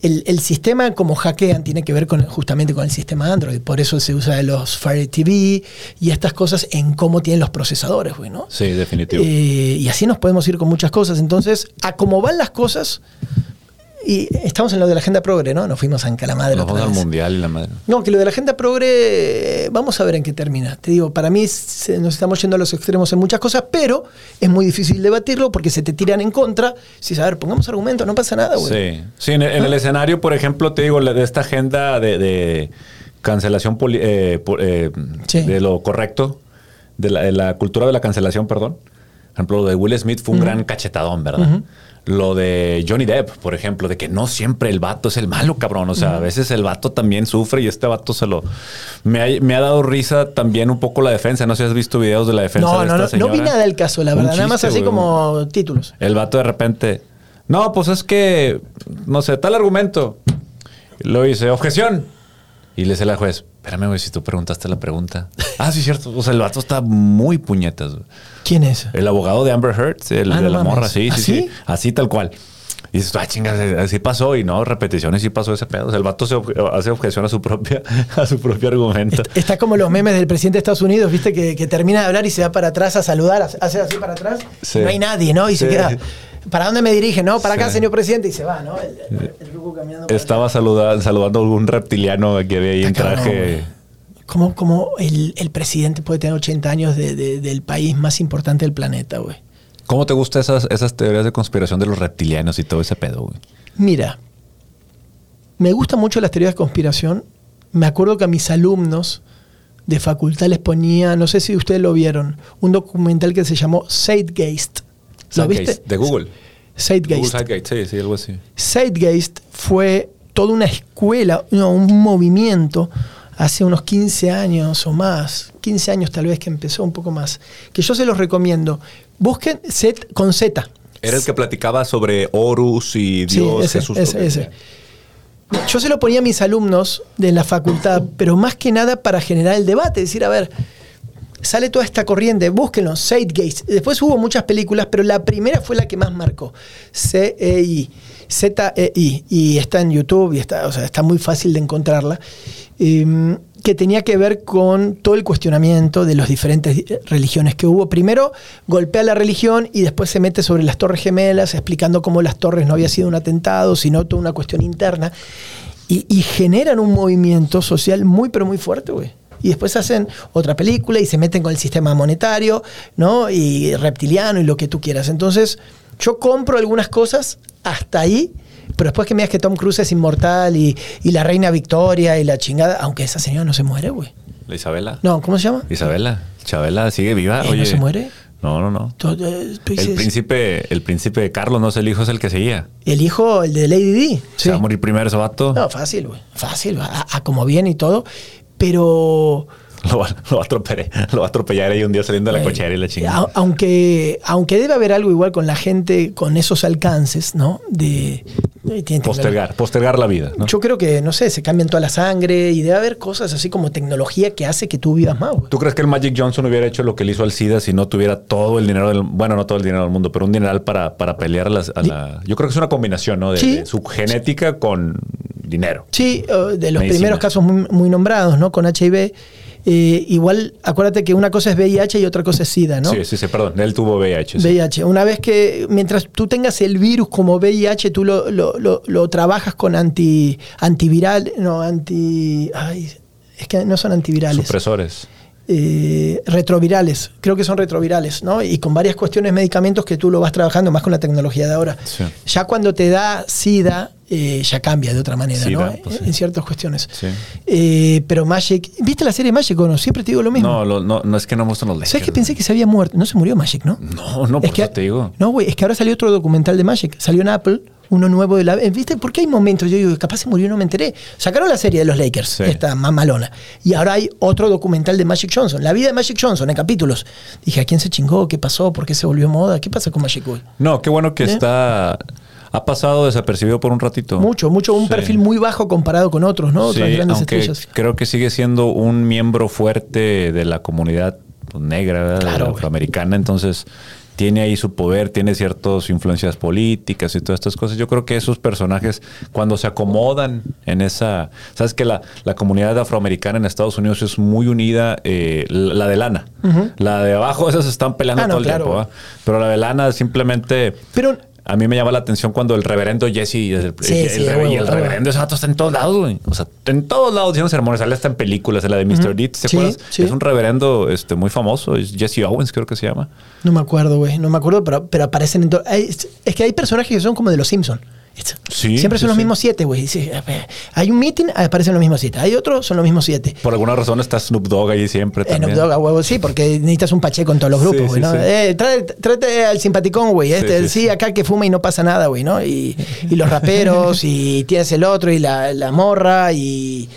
el, el sistema como hackean tiene que ver con, justamente con el sistema Android. Por eso se usa los Fire TV y estas cosas en cómo tienen los procesadores, güey, ¿no? Sí, definitivo. Eh, y así nos podemos ir con muchas cosas. Entonces, a cómo van las cosas, y estamos en lo de la agenda progre, ¿no? Nos fuimos a Encalamadre. Nos vamos al mundial y la madre. No, que lo de la agenda progre, vamos a ver en qué termina. Te digo, para mí se- nos estamos yendo a los extremos en muchas cosas, pero es muy difícil debatirlo porque se te tiran en contra. Si, a ver, pongamos argumentos, no pasa nada, güey. Sí, sí en, el, en el escenario, por ejemplo, te digo, la- de esta agenda de, de cancelación poli- eh, eh, Sí. de lo correcto, de la, de la cultura de la cancelación, perdón. Por ejemplo, lo de Will Smith fue un gran cachetadón, ¿verdad? Lo de Johnny Depp, por ejemplo, de que no siempre el vato es el malo, cabrón. O sea, a veces el vato también sufre y este vato se lo... Me ha, me ha dado risa también un poco la defensa. No sé si has visto videos de la defensa No, de no, esta no, no señora. vi nada del caso, la Un verdad. Nada más así como títulos. El vato de repente, no, pues es que, no sé, tal argumento. Y luego dice, objeción. Y le dice la juez, espérame, güey, si tú preguntaste la pregunta. ah, sí, cierto. O sea, el vato está muy puñetas. ¿Quién es? El abogado de Amber Heard, el Ah, de no la mames. morra, sí, ¿Ah, sí, sí? sí. Así tal cual. Y dices, ah, chingas, así pasó. Y no, repeticiones, sí pasó ese pedo. O sea, el vato se obje- hace objeción a su propia, a su propio argumento. Est- Está como los memes del presidente de Estados Unidos, ¿viste? Que, que termina de hablar y se va para atrás a saludar, hace así para atrás. Sí. No hay nadie, ¿no? Y se queda. ¿Para dónde me dirige? No, para acá, señor presidente. Y se va, ¿no? El, el- el ruco caminando. para Estaba saluda- saludando a algún reptiliano que había ahí en traje. ¿Cómo, cómo el, el presidente puede tener 80 años de- de- del país más importante del planeta, güey? ¿Cómo te gustan esas, esas teorías de conspiración de los reptilianos y todo ese pedo, güey? Mira, me gustan mucho las teorías de conspiración me acuerdo que a mis alumnos de facultad les ponía, no sé si ustedes lo vieron, un documental que se llamó Zeitgeist. ¿Lo viste? De Google. Zeitgeist. Google Zeitgeist, sí, sí, algo así. Zeitgeist fue toda una escuela, no, un movimiento hace unos 15 años o más, 15 años tal vez que empezó un poco más, que yo se los recomiendo. Busquen Set con Z. Era el que platicaba sobre Horus y Sí, Dios, ese, Jesús. ese, ese. Yo se lo ponía a mis alumnos de la facultad, pero más que nada para generar el debate, decir, a ver, sale toda esta corriente, búsquenlo, Zeitgeist. Después hubo muchas películas, pero la primera fue la que más marcó, C-E-I, Z-E-I, y está en YouTube, y está, o sea, está muy fácil de encontrarla, eh, que tenía que ver con todo el cuestionamiento de las diferentes religiones que hubo. Primero golpea la religión y después se mete sobre las Torres Gemelas, explicando cómo las torres no había sido un atentado, sino toda una cuestión interna. Y, y generan un movimiento social muy, pero muy fuerte, güey. Y después hacen otra película y se meten con el sistema monetario, ¿no? Y reptiliano y lo que tú quieras. Entonces, yo compro algunas cosas hasta ahí, pero después que me digas que Tom Cruise es inmortal y, y la reina Victoria y la chingada, aunque esa señora no se muere, güey. La Isabela. No, ¿cómo se llama? Isabela. Chabela sigue viva. Eh, ¿no Oye. se muere? No, no, no. Eh, El príncipe, el príncipe de Carlos, no es el hijo, es el que seguía. el hijo, el de Lady D. Se va a morir primero ese vato. No, fácil, güey. Fácil, a, a como viene y todo. Pero Lo, va, lo va a atropellar, lo va a atropellar ahí un día saliendo de la Güey, cochera y la chingada. Aunque, aunque debe haber algo igual con la gente con esos alcances, ¿no? De, de- Postergar, postergar la vida. ¿no? Yo creo que, no sé, se cambian toda la sangre y debe haber cosas así como tecnología que hace que tú vivas más. ¿Tú crees que el Magic Johnson hubiera hecho lo que le hizo al SIDA si no tuviera todo el dinero del bueno, no todo el dinero del mundo, pero un dineral para, para pelear a, las- a la. Yo creo que es una combinación, ¿no? De, Sí. de su genética con dinero. Sí, eh, de los Medicina. primeros casos muy, muy nombrados, ¿no? Con HIV. Eh, igual, acuérdate que una cosa es VIH y otra cosa es SIDA, ¿no? Sí, sí, sí, perdón. Él tuvo VIH. sí. VIH. Una vez que, mientras tú tengas el virus como VIH, tú lo, lo- lo- lo trabajas con anti, antiviral, no, anti... Ay, es que no son antivirales. Supresores. Eh, retrovirales, creo que son retrovirales, ¿no? Y con varias cuestiones, medicamentos que tú lo vas trabajando más con la tecnología de ahora. Sí. Ya cuando te da SIDA, eh, ya cambia de otra manera, SIDA, ¿no? pues sí. En ciertas cuestiones. Sí. Eh, pero Magic, ¿viste la serie Magic o no? Siempre te digo lo mismo. No, lo- no, no es que no me gustan los. ¿Sabes que pensé que se había muerto? No se murió Magic, ¿no? No, no, por Es que- eso te digo. No, güey, es que ahora salió otro documental de Magic. Salió en Apple, uno nuevo de la. eh, ¿Viste? Porque hay momentos, yo digo, capaz se murió y no me enteré. Sacaron la serie de los Lakers, Sí. esta mamalona. Y ahora hay otro documental de Magic Johnson. La vida de Magic Johnson en capítulos. Dije, ¿a quién se chingó? ¿Qué pasó? ¿Por qué se volvió moda? ¿Qué pasa con Magic hoy? No, qué bueno que ¿Eh? está. Ha pasado desapercibido por un ratito. Mucho, mucho, un Sí. perfil muy bajo comparado con otros, ¿no? Otras Sí, grandes aunque estrellas. creo que sigue siendo un miembro fuerte de la comunidad negra. Claro, afroamericana, entonces tiene ahí su poder, tiene ciertas influencias políticas y todas estas cosas. Yo creo que esos personajes, cuando se acomodan en esa... Sabes que la, la comunidad afroamericana en Estados Unidos es muy unida, eh, la de lana. La de abajo, esas están peleando Ah, no, todo el claro, tiempo. Pero la de lana simplemente... Pero A mí me llama la atención cuando el reverendo Jesse, el, Sí, el- sí, el- de y el reverendo ese vato está en todos lados, güey. O sea, en todos lados diciendo sermones, sale hasta en películas, en la de Mr. Deeds, ¿te Sí, acuerdas? sí. Es un reverendo este, muy famoso, es Jesse Owens, creo que se llama. no me acuerdo, güey. No me acuerdo, pero, pero aparecen en todo. Es, es que hay personajes que son como de los Simpsons. Sí, Siempre son sí, los sí. mismos siete, güey. A ver, Hay un meeting, aparecen los mismos siete. Hay otro, son los mismos siete. Por alguna razón está Snoop Dogg ahí siempre En también. Snoop Dogg, huevo, sí, porque necesitas un pacheco en todos los grupos, Sí, güey, sí, ¿no? sí. Eh, tráete al simpaticón, güey. Este, Sí, sí, sí, sí. acá que fuma y no pasa nada, güey, ¿no? Y, y los raperos, y tienes el otro, y la, la morra, y,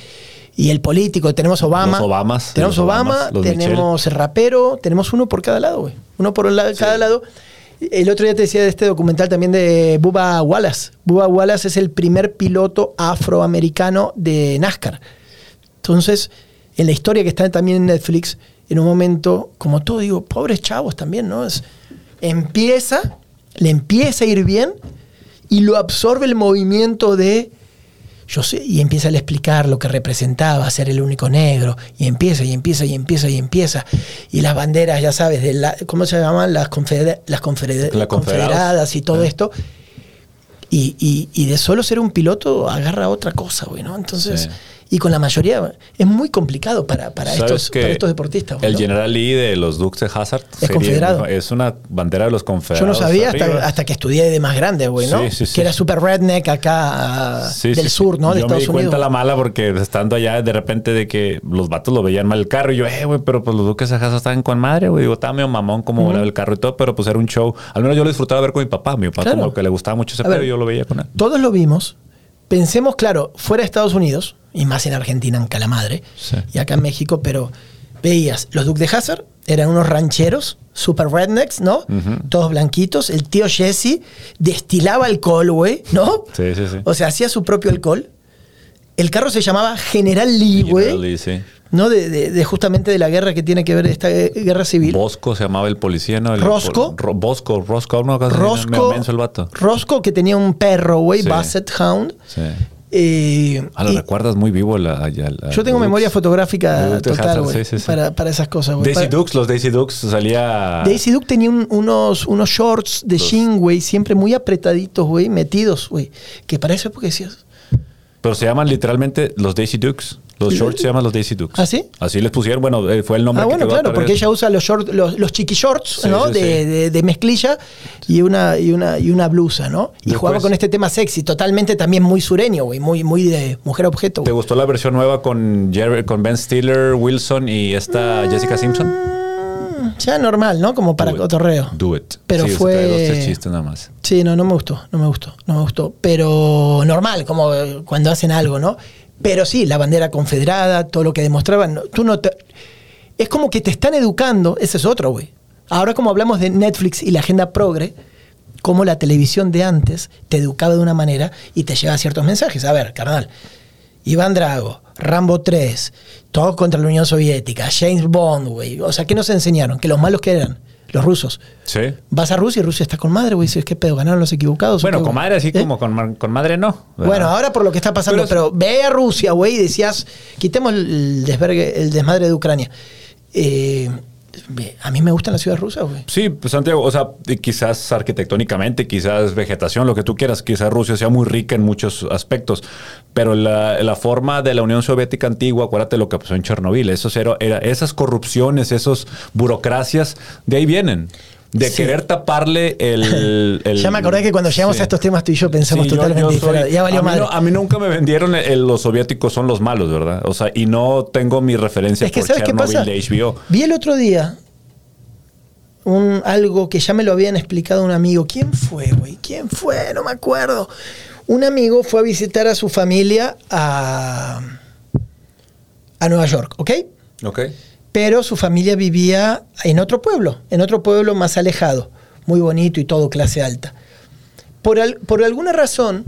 y el político. Tenemos Obama. Los Obamas, Tenemos los Obama, Obamas, tenemos el rapero, tenemos uno por cada lado, güey. Uno por la- cada lado. El otro día te decía de este documental también de Bubba Wallace. Bubba Wallace es el primer piloto afroamericano de NASCAR. Entonces, en la historia que está también en Netflix, en un momento, como todo, digo, pobres chavos también, ¿no? Es, empieza, le empieza a ir bien y lo absorbe el movimiento de yo sé, y empieza a explicar lo que representaba ser el único negro, y empieza, y empieza, y empieza, y empieza. Y las banderas, ya sabes, de la, ¿cómo se llaman? Las, confeder- las confeder- La confederados. confederadas y todo Ah. esto. Y, y- y de solo ser un piloto agarra otra cosa, güey, ¿no? Entonces, Sí. Y con la mayoría es muy complicado para, para, ¿Sabes estos, para estos deportistas. El ¿no? General Lee de los Dukes de Hazard Es confederado. es una bandera de los Yo confederados. no sabía hasta, hasta que estudié de más grande, güey, ¿no? Sí, sí, sí. Que era super redneck acá del sur. ¿no? De Yo me di cuenta Unidos. la mala porque estando allá de repente de que los vatos lo veían mal el carro y yo, eh, güey, pero pues los duques de Hazard estaban con madre, güey. Digo, estaba medio mamón como volaba el carro y todo, pero pues era un show. Al menos yo lo disfrutaba ver con mi papá. Mi papá Claro. como que le gustaba mucho ese pedo y yo lo veía con él. Todos lo vimos. Pensemos, claro, fuera de Estados Unidos, y más en Argentina, en Calamadre, Sí. y acá en México, pero veías, los Duke de Hazard eran unos rancheros, super rednecks, ¿no? Todos blanquitos. El tío Jesse destilaba alcohol, güey, ¿no? Sí, sí, sí. O sea, hacía su propio alcohol. El carro se llamaba General Lee, güey. General Lee, sí. ¿No? De, de- de justamente de la guerra que tiene que ver esta eh, guerra civil. Bosco se llamaba el policía, ¿no? El- ¿Rosco? Ro- Bosco, Rosco, no, Rosco, el vato. Rosco, que tenía un perro, güey, Sí. Basset Hound. Sí. Eh, Ah, lo y recuerdas muy vivo la, yo tengo memoria fotográfica total, Hazzard, güey, sí, sí, sí. para, para esas cosas. Daisy Para- Dukes, los Daisy Dukes salía. Daisy Duke tenía un- unos, unos shorts de Los- jean, güey, siempre muy apretaditos, güey, metidos, güey. Que para eso porque decías, Pero se llaman literalmente los Daisy Dukes. Los shorts se llaman los Daisy Dukes. ¿Ah, sí? Así les pusieron. Bueno, eh, fue el nombre Ah, bueno, claro, porque ella usa los shorts, los, los chiqui shorts, Sí, ¿no? sí, de, sí. de- de mezclilla y una, y una, y una blusa, ¿no? Y Después- jugaba con este tema sexy, totalmente también muy sureño, güey, muy, muy de mujer objeto. ¿Te güey. gustó la versión nueva con, Jerry- con Ben Stiller, Wilson y esta Jessica Simpson? Ya normal, ¿no? Como para Do it. cotorreo. Do it. Pero fue- trae dos, tres chistes nada más. Sí, no, no me gustó, no me gustó, no me gustó. Pero normal, como cuando hacen algo, ¿no? Pero sí, la bandera confederada, todo lo que demostraban, tú no te... Es como que te están educando, ese es otro, güey. Ahora como hablamos de Netflix y la agenda progre, como la televisión de antes te educaba de una manera y te lleva ciertos mensajes. A ver, carnal, Iván Drago, Rambo 3, todo contra la Unión Soviética, James Bond, güey. O sea, ¿qué nos enseñaron? Que los malos que eran, los rusos. Sí. Vas a Rusia y Rusia está con madre, güey. Dices, ¿qué pedo? ¿Ganaron los equivocados? Bueno, con madre así ¿Eh? como con, con madre no. ¿verdad? Bueno, ahora por lo que está pasando, Pero pero, ve a Rusia, güey, y decías, quitemos el, desvergue, el desmadre de Ucrania. Eh, a mí me gustan las ciudades rusas, güey. Sí, pues Santiago, o sea, quizás arquitectónicamente, quizás vegetación, lo que tú quieras, quizás Rusia sea muy rica en muchos aspectos, pero la, la forma de la Unión Soviética antigua, acuérdate lo que pasó en Chernobyl, esos era, era- esas corrupciones, esas burocracias, de ahí vienen. De Sí. querer taparle el, el- ya me acordé que cuando llegamos Sí. a estos temas tú y yo pensamos Sí, totalmente diferente. Ya valió a, madre. no- a mí nunca me vendieron el- los soviéticos son los malos, ¿verdad? O sea, y no tengo mi referencia es que por ¿sabes qué Chernobyl pasa? de HBO. Vi el otro día un, algo que ya me lo habían explicado un amigo. ¿Quién fue, güey? ¿Quién fue? No me acuerdo. Un amigo fue a visitar a su familia a, a Nueva York, ¿ok? Ok. Pero su familia vivía en otro pueblo, en otro pueblo más alejado, muy bonito y todo clase alta. Por, al- por alguna razón,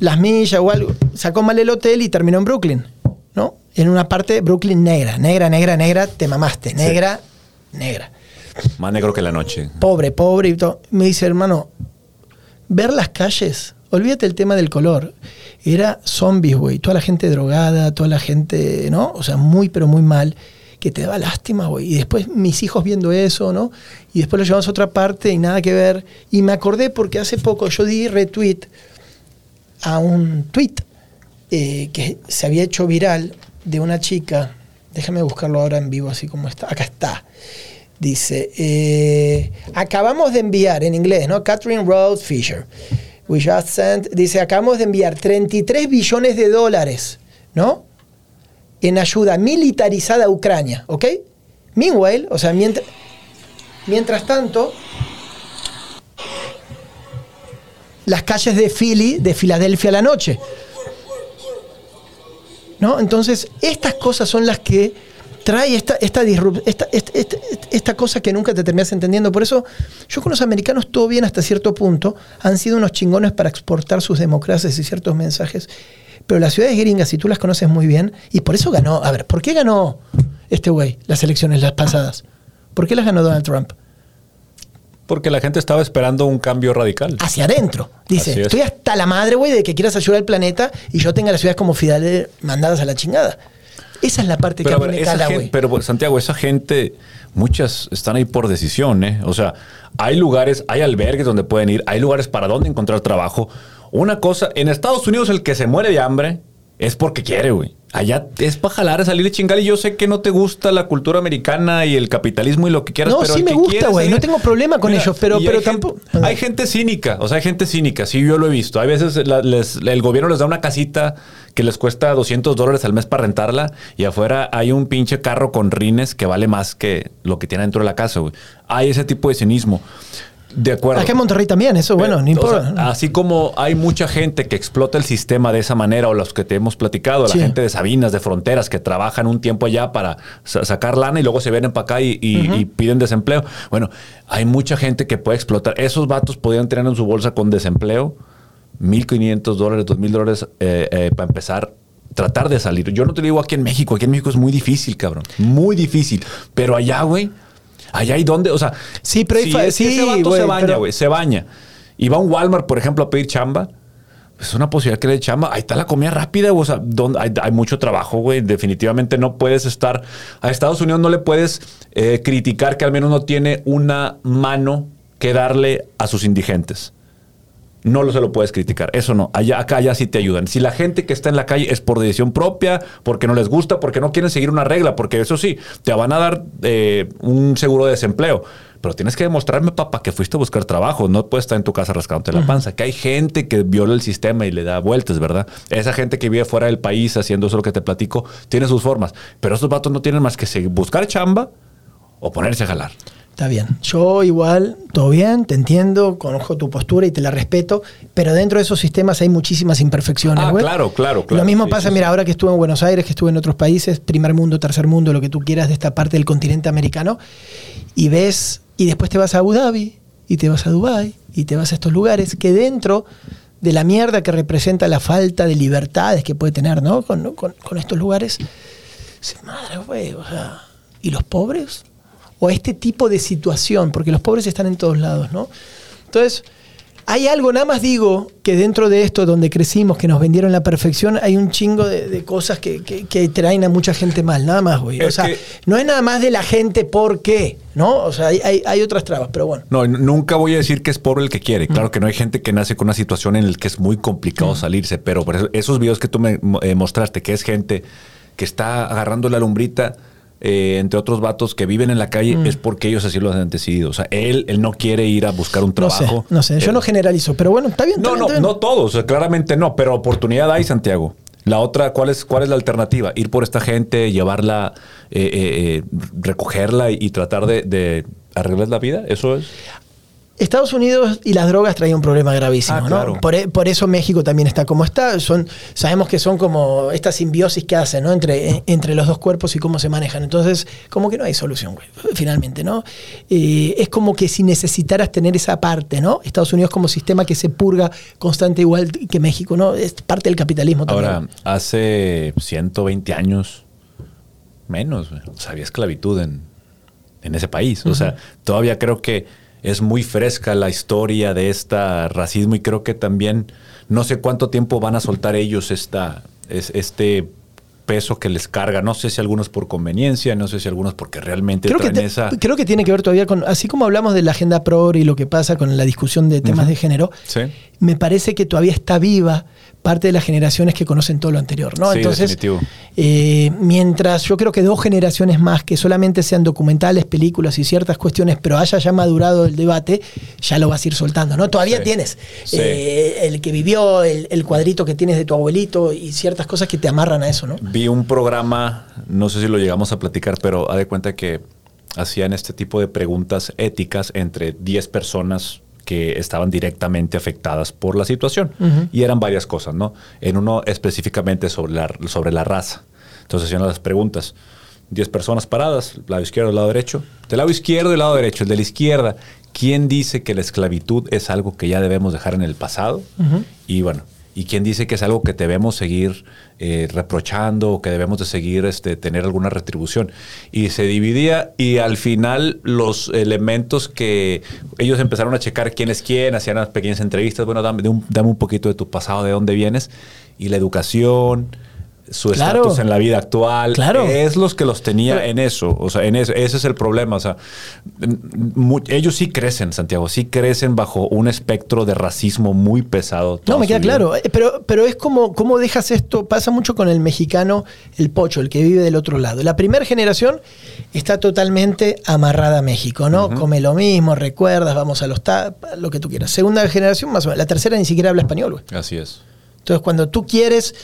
las millas o algo, sacó mal el hotel y terminó en Brooklyn, ¿no? En una parte de Brooklyn negra, negra, negra, negra, te mamaste, negra, negra. Más negro que la noche. Pobre, pobre y todo. Me dice, hermano, ver las calles, olvídate el tema del color. Era zombies, güey. Toda la gente drogada, toda la gente, ¿no? O sea, muy, pero muy mal. Que te daba lástima, güey. Y después mis hijos viendo eso, ¿no? Y después lo llevamos a otra parte y nada que ver. Y me acordé porque hace poco yo di retweet a un tweet eh, que se había hecho viral de una chica. Déjame buscarlo ahora en vivo, así como está. Acá está. Dice, eh, acabamos de enviar, en inglés, ¿no? Catherine Rose Fisher. We just sent, dice, acabamos de enviar 33 billones de dólares, ¿no? En ayuda militarizada a Ucrania, ¿ok? Meanwhile, o sea, mientras, mientras tanto, las calles de Philly, de Filadelfia a la noche. ¿No? Entonces, estas cosas son las que trae esta, esta, esta, esta, cosa que nunca te terminas entendiendo. Por eso, yo con los americanos todo bien hasta cierto punto. Han sido unos chingones para exportar sus democracias y ciertos mensajes. Pero las ciudades gringas, si tú las conoces muy bien, y por eso ganó. A ver, ¿por qué ganó este güey las elecciones las pasadas? ¿Por qué las ganó Donald Trump? Porque la gente estaba esperando un cambio radical. hacia adentro. Dice, es. estoy hasta la madre, güey, de que quieras ayudar al planeta y yo tenga las ciudades como Fidel mandadas a la chingada. Esa es la parte Pero, que a mí me cala, gente- pero Santiago, esa gente, muchas están ahí por decisión, ¿eh? O sea, hay lugares, hay albergues donde pueden ir, hay lugares para donde encontrar trabajo. Una cosa, en Estados Unidos el que se muere de hambre es porque quiere, güey. Allá es para jalar, salir de chingar. Y yo sé que no te gusta la cultura americana y el capitalismo y lo que quieras. No, pero sí me gusta, güey. No tengo problema con Mira, ellos, pero, y pero hay tampoco. Gente, hay gente cínica, o sea, hay gente cínica. Sí, yo lo he visto. Hay veces la- les- el gobierno les da una casita que les cuesta 200 dólares al mes para rentarla y afuera hay un pinche carro con rines que vale más que lo que tiene dentro de la casa, güey. Hay ese tipo de cinismo. De acuerdo. Acá en Monterrey también, eso, bueno, no o importa. sea, así como hay mucha gente que explota el sistema de esa manera, o los que te hemos platicado, Sí. la gente de Sabinas, de Fronteras, que trabajan un tiempo allá para sa- sacar lana y luego se vienen para acá y, y- y piden desempleo. Bueno, hay mucha gente que puede explotar. Esos vatos podrían tener en su bolsa con desempleo 1.500 dólares, 2.000 dólares eh, eh, para empezar. Tratar de salir. Yo no te lo digo aquí en México. Aquí en México es muy difícil, cabrón. Muy difícil. Pero allá, güey. Allá hay donde, o sea. Sí, pero si es sí, ese vato güey, se baña, pero- güey se baña y va a un Walmart, por ejemplo, a pedir chamba, pues es una posibilidad que le dé chamba. Ahí está la comida rápida, güey. o sea, donde hay, hay mucho trabajo, güey. Definitivamente no puedes estar. A Estados Unidos no le puedes eh, criticar que al menos no tiene una mano que darle a sus indigentes. No lo se lo puedes criticar. Eso no. Allá, acá ya sí te ayudan. Si la gente que está en la calle es por decisión propia, porque no les gusta, porque no quieren seguir una regla, porque eso sí, te van a dar eh, un seguro de desempleo. Pero tienes que demostrarme, papá, que fuiste a buscar trabajo. No puedes estar en tu casa rascándote la panza. Que hay gente que viola el sistema y le da vueltas, ¿verdad? Esa gente que vive fuera del país haciendo eso lo que te platico, tiene sus formas. Pero estos vatos no tienen más que seguir- buscar chamba o ponerse a jalar. Está bien. Yo igual, todo bien, te entiendo, conozco tu postura y te la respeto, pero dentro de esos sistemas hay muchísimas imperfecciones, Ah, güey. claro, claro, claro. Lo mismo Sí, pasa, sí, mira, sí. ahora que estuve en Buenos Aires, que estuve en otros países, primer mundo, tercer mundo, lo que tú quieras de esta parte del continente americano, y ves, y después te vas a Abu Dhabi, y te vas a Dubái, y te vas a estos lugares que dentro de la mierda que representa la falta de libertades que puede tener, ¿no? Con, con- con estos lugares, madre, güey, o sea, ¿y los pobres? O este tipo de situación, porque los pobres están en todos lados, ¿no? Entonces, hay algo, nada más digo, que dentro de esto donde crecimos, que nos vendieron la perfección, hay un chingo de, de cosas que, que- que traen a mucha gente mal, nada más, güey. O sea, que- no es nada más de la gente por qué, ¿no? O sea, hay, hay- hay otras trabas, pero bueno. No, nunca voy a decir que es pobre el que quiere. Claro que no hay gente que nace con una situación en la que es muy complicado salirse, pero por eso- esos videos que tú me eh, mostraste, que es gente que está agarrando la lumbrita, eh, entre otros vatos que viven en la calle, es porque ellos así lo han decidido. O sea, él, él no quiere ir a buscar un No sé, trabajo. no sé, yo Eh, no generalizo, pero bueno, está bien. está no, bien, no, bien. no todos, sea, claramente no, pero oportunidad hay, Santiago. La otra, ¿cuál es, cuál es la alternativa? Ir por esta gente, llevarla, eh, eh, eh, recogerla y, y tratar de, de arreglar la vida. Eso es. Estados Unidos y las drogas traían un problema gravísimo, Ah, ¿no? claro. Por, e- por eso México también está como está. Son, sabemos que son como esta simbiosis que hacen, ¿no? Entre, eh, entre los dos cuerpos y cómo se manejan. Entonces, como que no hay solución, güey, finalmente, ¿no? Eh, es como que si necesitaras tener esa parte, ¿no? Estados Unidos como sistema que se purga constante igual que México, ¿no? Es parte del capitalismo también. Ahora, hace 120 años, menos, o sea, había esclavitud en, en ese país. O sea, todavía creo que es muy fresca la historia de este racismo y creo que también no sé cuánto tiempo van a soltar ellos esta, es, este peso que les carga. No sé si algunos por conveniencia, no sé si algunos porque realmente Creo que, te- esa... creo que tiene que ver todavía con, así como hablamos de la agenda progre y lo que pasa con la discusión de temas de género, Sí. me parece que todavía está viva parte de las generaciones que conocen todo lo anterior, ¿no? Sí, Entonces, definitivo. eh, mientras yo creo que dos generaciones más que solamente sean documentales, películas y ciertas cuestiones, pero haya ya madurado el debate, ya lo vas a ir soltando, ¿no? Todavía Sí. tienes Sí. eh, el que vivió, el, el cuadrito que tienes de tu abuelito y ciertas cosas que te amarran a eso, ¿no? Vi un programa, no sé si lo llegamos a platicar, pero haz de cuenta que hacían este tipo de preguntas éticas entre 10 personas que estaban directamente afectadas por la situación. Y eran varias cosas, ¿no? En uno específicamente sobre la, sobre la raza. Entonces hacían las preguntas. 10 personas paradas, lado izquierdo, lado derecho. Del lado izquierdo y lado derecho. El de la izquierda, ¿quién dice que la esclavitud es algo que ya debemos dejar en el pasado? Y bueno, ¿y quién dice que es algo que debemos seguir eh, reprochando o que debemos de seguir este, tener alguna retribución? Y se dividía y al final los elementos que ellos empezaron a checar quién es quién, hacían unas pequeñas entrevistas, bueno, dame, dame un poquito de tu pasado, de dónde vienes, y la educación, su Claro. estatus en la vida actual. Claro. Es los que los tenía Pero- en eso. O sea, en eso. Ese es el problema. O sea, ellos sí crecen, Santiago. Sí crecen bajo un espectro de racismo muy pesado. No, me queda vida. claro. Eh, Pero, pero es como, ¿cómo dejas esto? Pasa mucho con el mexicano, el pocho, el que vive del otro lado. La primera generación está totalmente amarrada a México, ¿no? Come lo mismo, recuerdas, vamos a los lo que tú quieras. Segunda generación, más o menos. La tercera ni siquiera habla español, güey. Así es. Entonces, cuando tú quieres,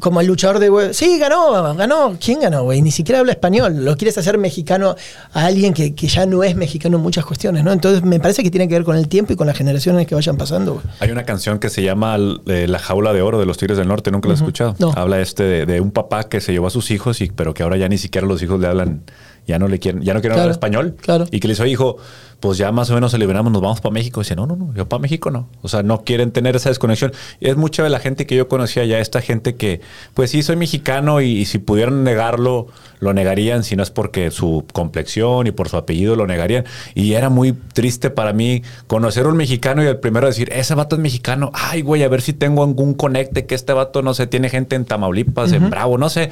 como el luchador de sí, ganó, ganó. ¿Quién ganó, güey? Ni siquiera habla español. Lo quieres hacer mexicano a alguien que, que ya no es mexicano en muchas cuestiones, ¿no? Entonces, me parece que tiene que ver con el tiempo y con las generaciones que vayan pasando, güey. Hay una canción que se llama eh, La jaula de oro de los Tigres del Norte, nunca la has escuchado. No. Habla este de, de un papá que se llevó a sus hijos y pero que ahora ya ni siquiera los hijos le hablan, ya no le quieren, ya no quieren Claro, hablar español. claro. Y que le dice, "Oye, hijo, pues ya más o menos se liberamos, nos vamos para México. Y dice, no, no, no, yo para México no. O sea, no quieren tener esa desconexión. Y es mucha de la gente que yo conocía ya, esta gente que, pues sí, soy mexicano y, y si pudieran negarlo, lo negarían, si no es porque su complexión y por su apellido lo negarían. Y era muy triste para mí conocer a un mexicano y el primero decir, ese vato es mexicano. Ay, güey, a ver si tengo algún conecte que este vato, no sé, tiene gente en Tamaulipas, en Bravo, no sé.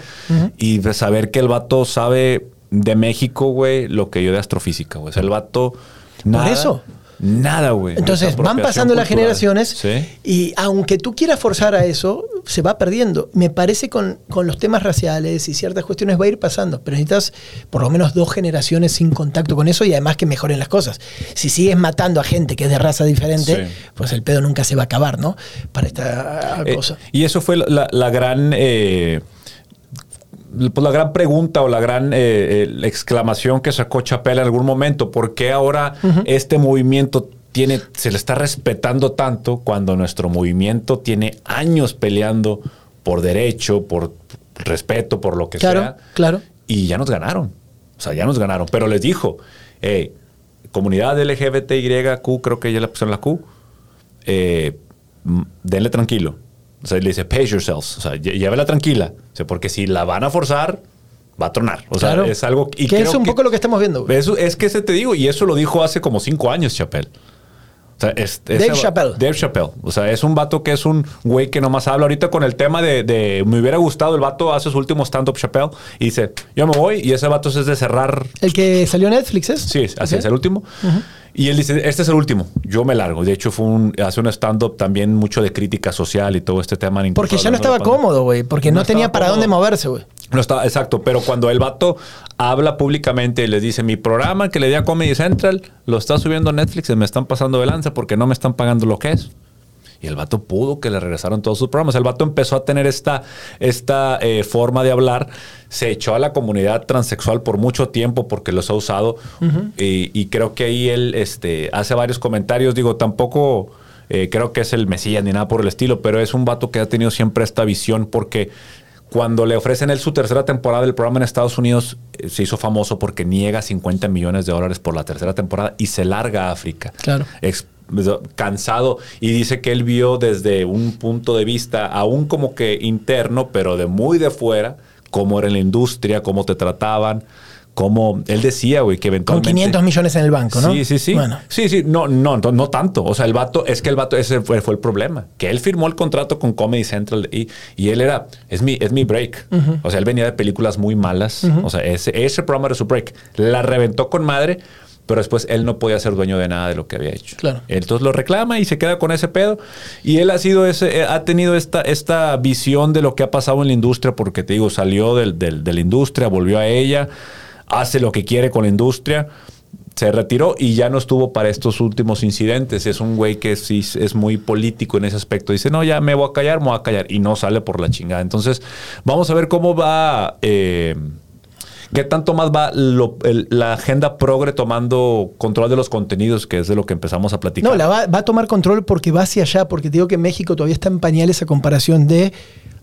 Y saber que el vato sabe de México, güey, lo que yo de astrofísica, güey. O sea, el vato... Nada, eso. Nada, güey. Entonces van pasando las generaciones Sí. y aunque tú quieras forzar a eso, se va perdiendo. Me parece con, con los temas raciales y ciertas cuestiones va a ir pasando, pero necesitas por lo menos dos generaciones sin contacto con eso y además que mejoren las cosas. Si sigues matando a gente que es de raza diferente, Sí. pues el pedo nunca se va a acabar, ¿no? Para esta Eh, cosa. y eso fue la, la- la gran. eh, pues la gran pregunta o la gran eh, eh, exclamación que sacó Chapela en algún momento. ¿Por qué ahora este movimiento tiene, se le está respetando tanto cuando nuestro movimiento tiene años peleando por derecho, por respeto, por lo que Claro, sea? claro. Y ya nos ganaron. O sea, ya nos ganaron. Pero les dijo, hey, comunidad LGBTYQ, creo que ya le pusieron la Q, eh, denle tranquilo. O sea, le dice, pace yourselves. O sea, llévela tranquila. O sea, porque si la van a forzar, va a tronar. O sea, Claro. es algo... Y que es creo un poco lo que estamos viendo. Eso, es que se te digo, y eso lo dijo hace como cinco años, Chappelle. O sea, es- ese Dave Chappelle. Dave Chappelle. O sea, es un vato que es un güey que nomás habla ahorita con el tema de, de- me hubiera gustado, el vato hace su último stand-up Chappelle y dice, yo me voy, y ese vato es de cerrar El que salió en Netflix es. Sí, así Ok. es el último. Y él dice, este es el último, yo me largo. De hecho, fue un, hace un stand-up también mucho de crítica social y todo este tema. Porque ya no estaba cómodo, güey. Porque no, No tenía estaba para cómodo. dónde moverse, güey. No está, exacto, pero cuando el vato habla públicamente y les dice, mi programa que le di a Comedy Central lo está subiendo a Netflix y me están pasando de lanza porque no me están pagando lo que es. Y el vato pudo que le regresaron todos sus programas. El vato empezó a tener esta, esta eh, forma de hablar. Se echó a la comunidad transexual por mucho tiempo porque los ha usado. y, y creo que ahí él este, hace varios comentarios. Digo, tampoco eh, creo que es el Mesías ni nada por el estilo, pero es un vato que ha tenido siempre esta visión porque cuando le ofrecen él su tercera temporada del programa en Estados Unidos, eh, se hizo famoso porque niega 50 millones de dólares por la tercera temporada y se larga a África. Claro. Ex- cansado y dice que él vio desde un punto de vista aún como que interno, pero de muy de fuera, cómo era la industria, cómo te trataban, cómo él decía, güey, que Con eventualmente 500 millones en el banco, ¿no? Sí, sí, sí. Bueno. Sí, sí, no, no, no, no tanto. O sea, el vato, es que el vato, ese fue, fue el problema. Que él firmó el contrato con Comedy Central y, y él era, es mi, es mi break. O sea, él venía de películas muy malas. O sea, ese, ese programa era su break. La reventó con madre, pero después él no podía ser dueño de nada de lo que había hecho. Claro. Entonces lo reclama y se queda con ese pedo. Y él ha sido ese, eh, ha tenido esta, esta visión de lo que ha pasado en la industria, porque te digo, salió del- del- de la industria, volvió a ella, hace lo que quiere con la industria. Se retiró y ya no estuvo para estos últimos incidentes. Es un güey que sí es muy político en ese aspecto. Dice, no, ya me voy a callar, me voy a callar. Y no sale por la chingada. Entonces, vamos a ver cómo va... eh, ¿Qué tanto más va lo- el- la agenda progre tomando control de los contenidos, que es de lo que empezamos a platicar? No, la va, va a tomar control porque va hacia allá, porque te digo que México todavía está en pañales a comparación de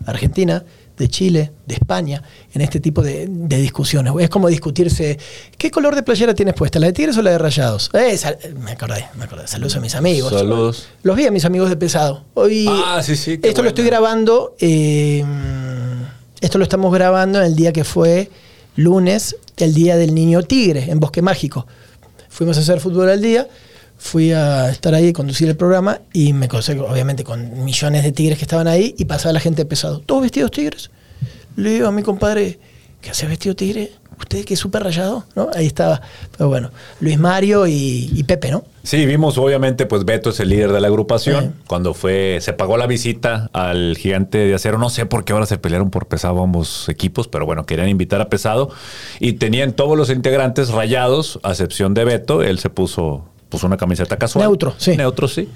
Argentina, de Chile, de España, en este tipo de, de discusiones. Es como discutirse, ¿qué color de playera tienes puesta? ¿La de Tigres o la de Rayados? Eh, sal- me acordé, me acordé. Saludos a mis amigos. Saludos. Los vi a mis amigos de pesado. Hoy, Ah, sí, sí, Esto lo estoy grabando, eh, esto lo estamos grabando en el día que fue lunes, el día del niño tigre, en Bosque Mágico. Fuimos a hacer fútbol al día, fui a estar ahí conducir el programa y me crucé, obviamente, con millones de tigres que estaban ahí y pasaba la gente pesado. ¿Todos vestidos tigres? Le digo a mi compadre, ¿qué hace vestido tigre? ¿Usted que es súper rayado? ¿No? Ahí estaba. Pero bueno, Luis Mario y, y Pepe, ¿no? Sí, vimos obviamente, pues Beto es el líder de la agrupación. Cuando fue, se pagó la visita al gigante de acero. No sé por qué ahora se pelearon por pesado ambos equipos, pero bueno, querían invitar a pesado. Y tenían todos los integrantes rayados, a excepción de Beto. Él se puso, puso una camiseta casual. Neutro, sí. Neutro, sí.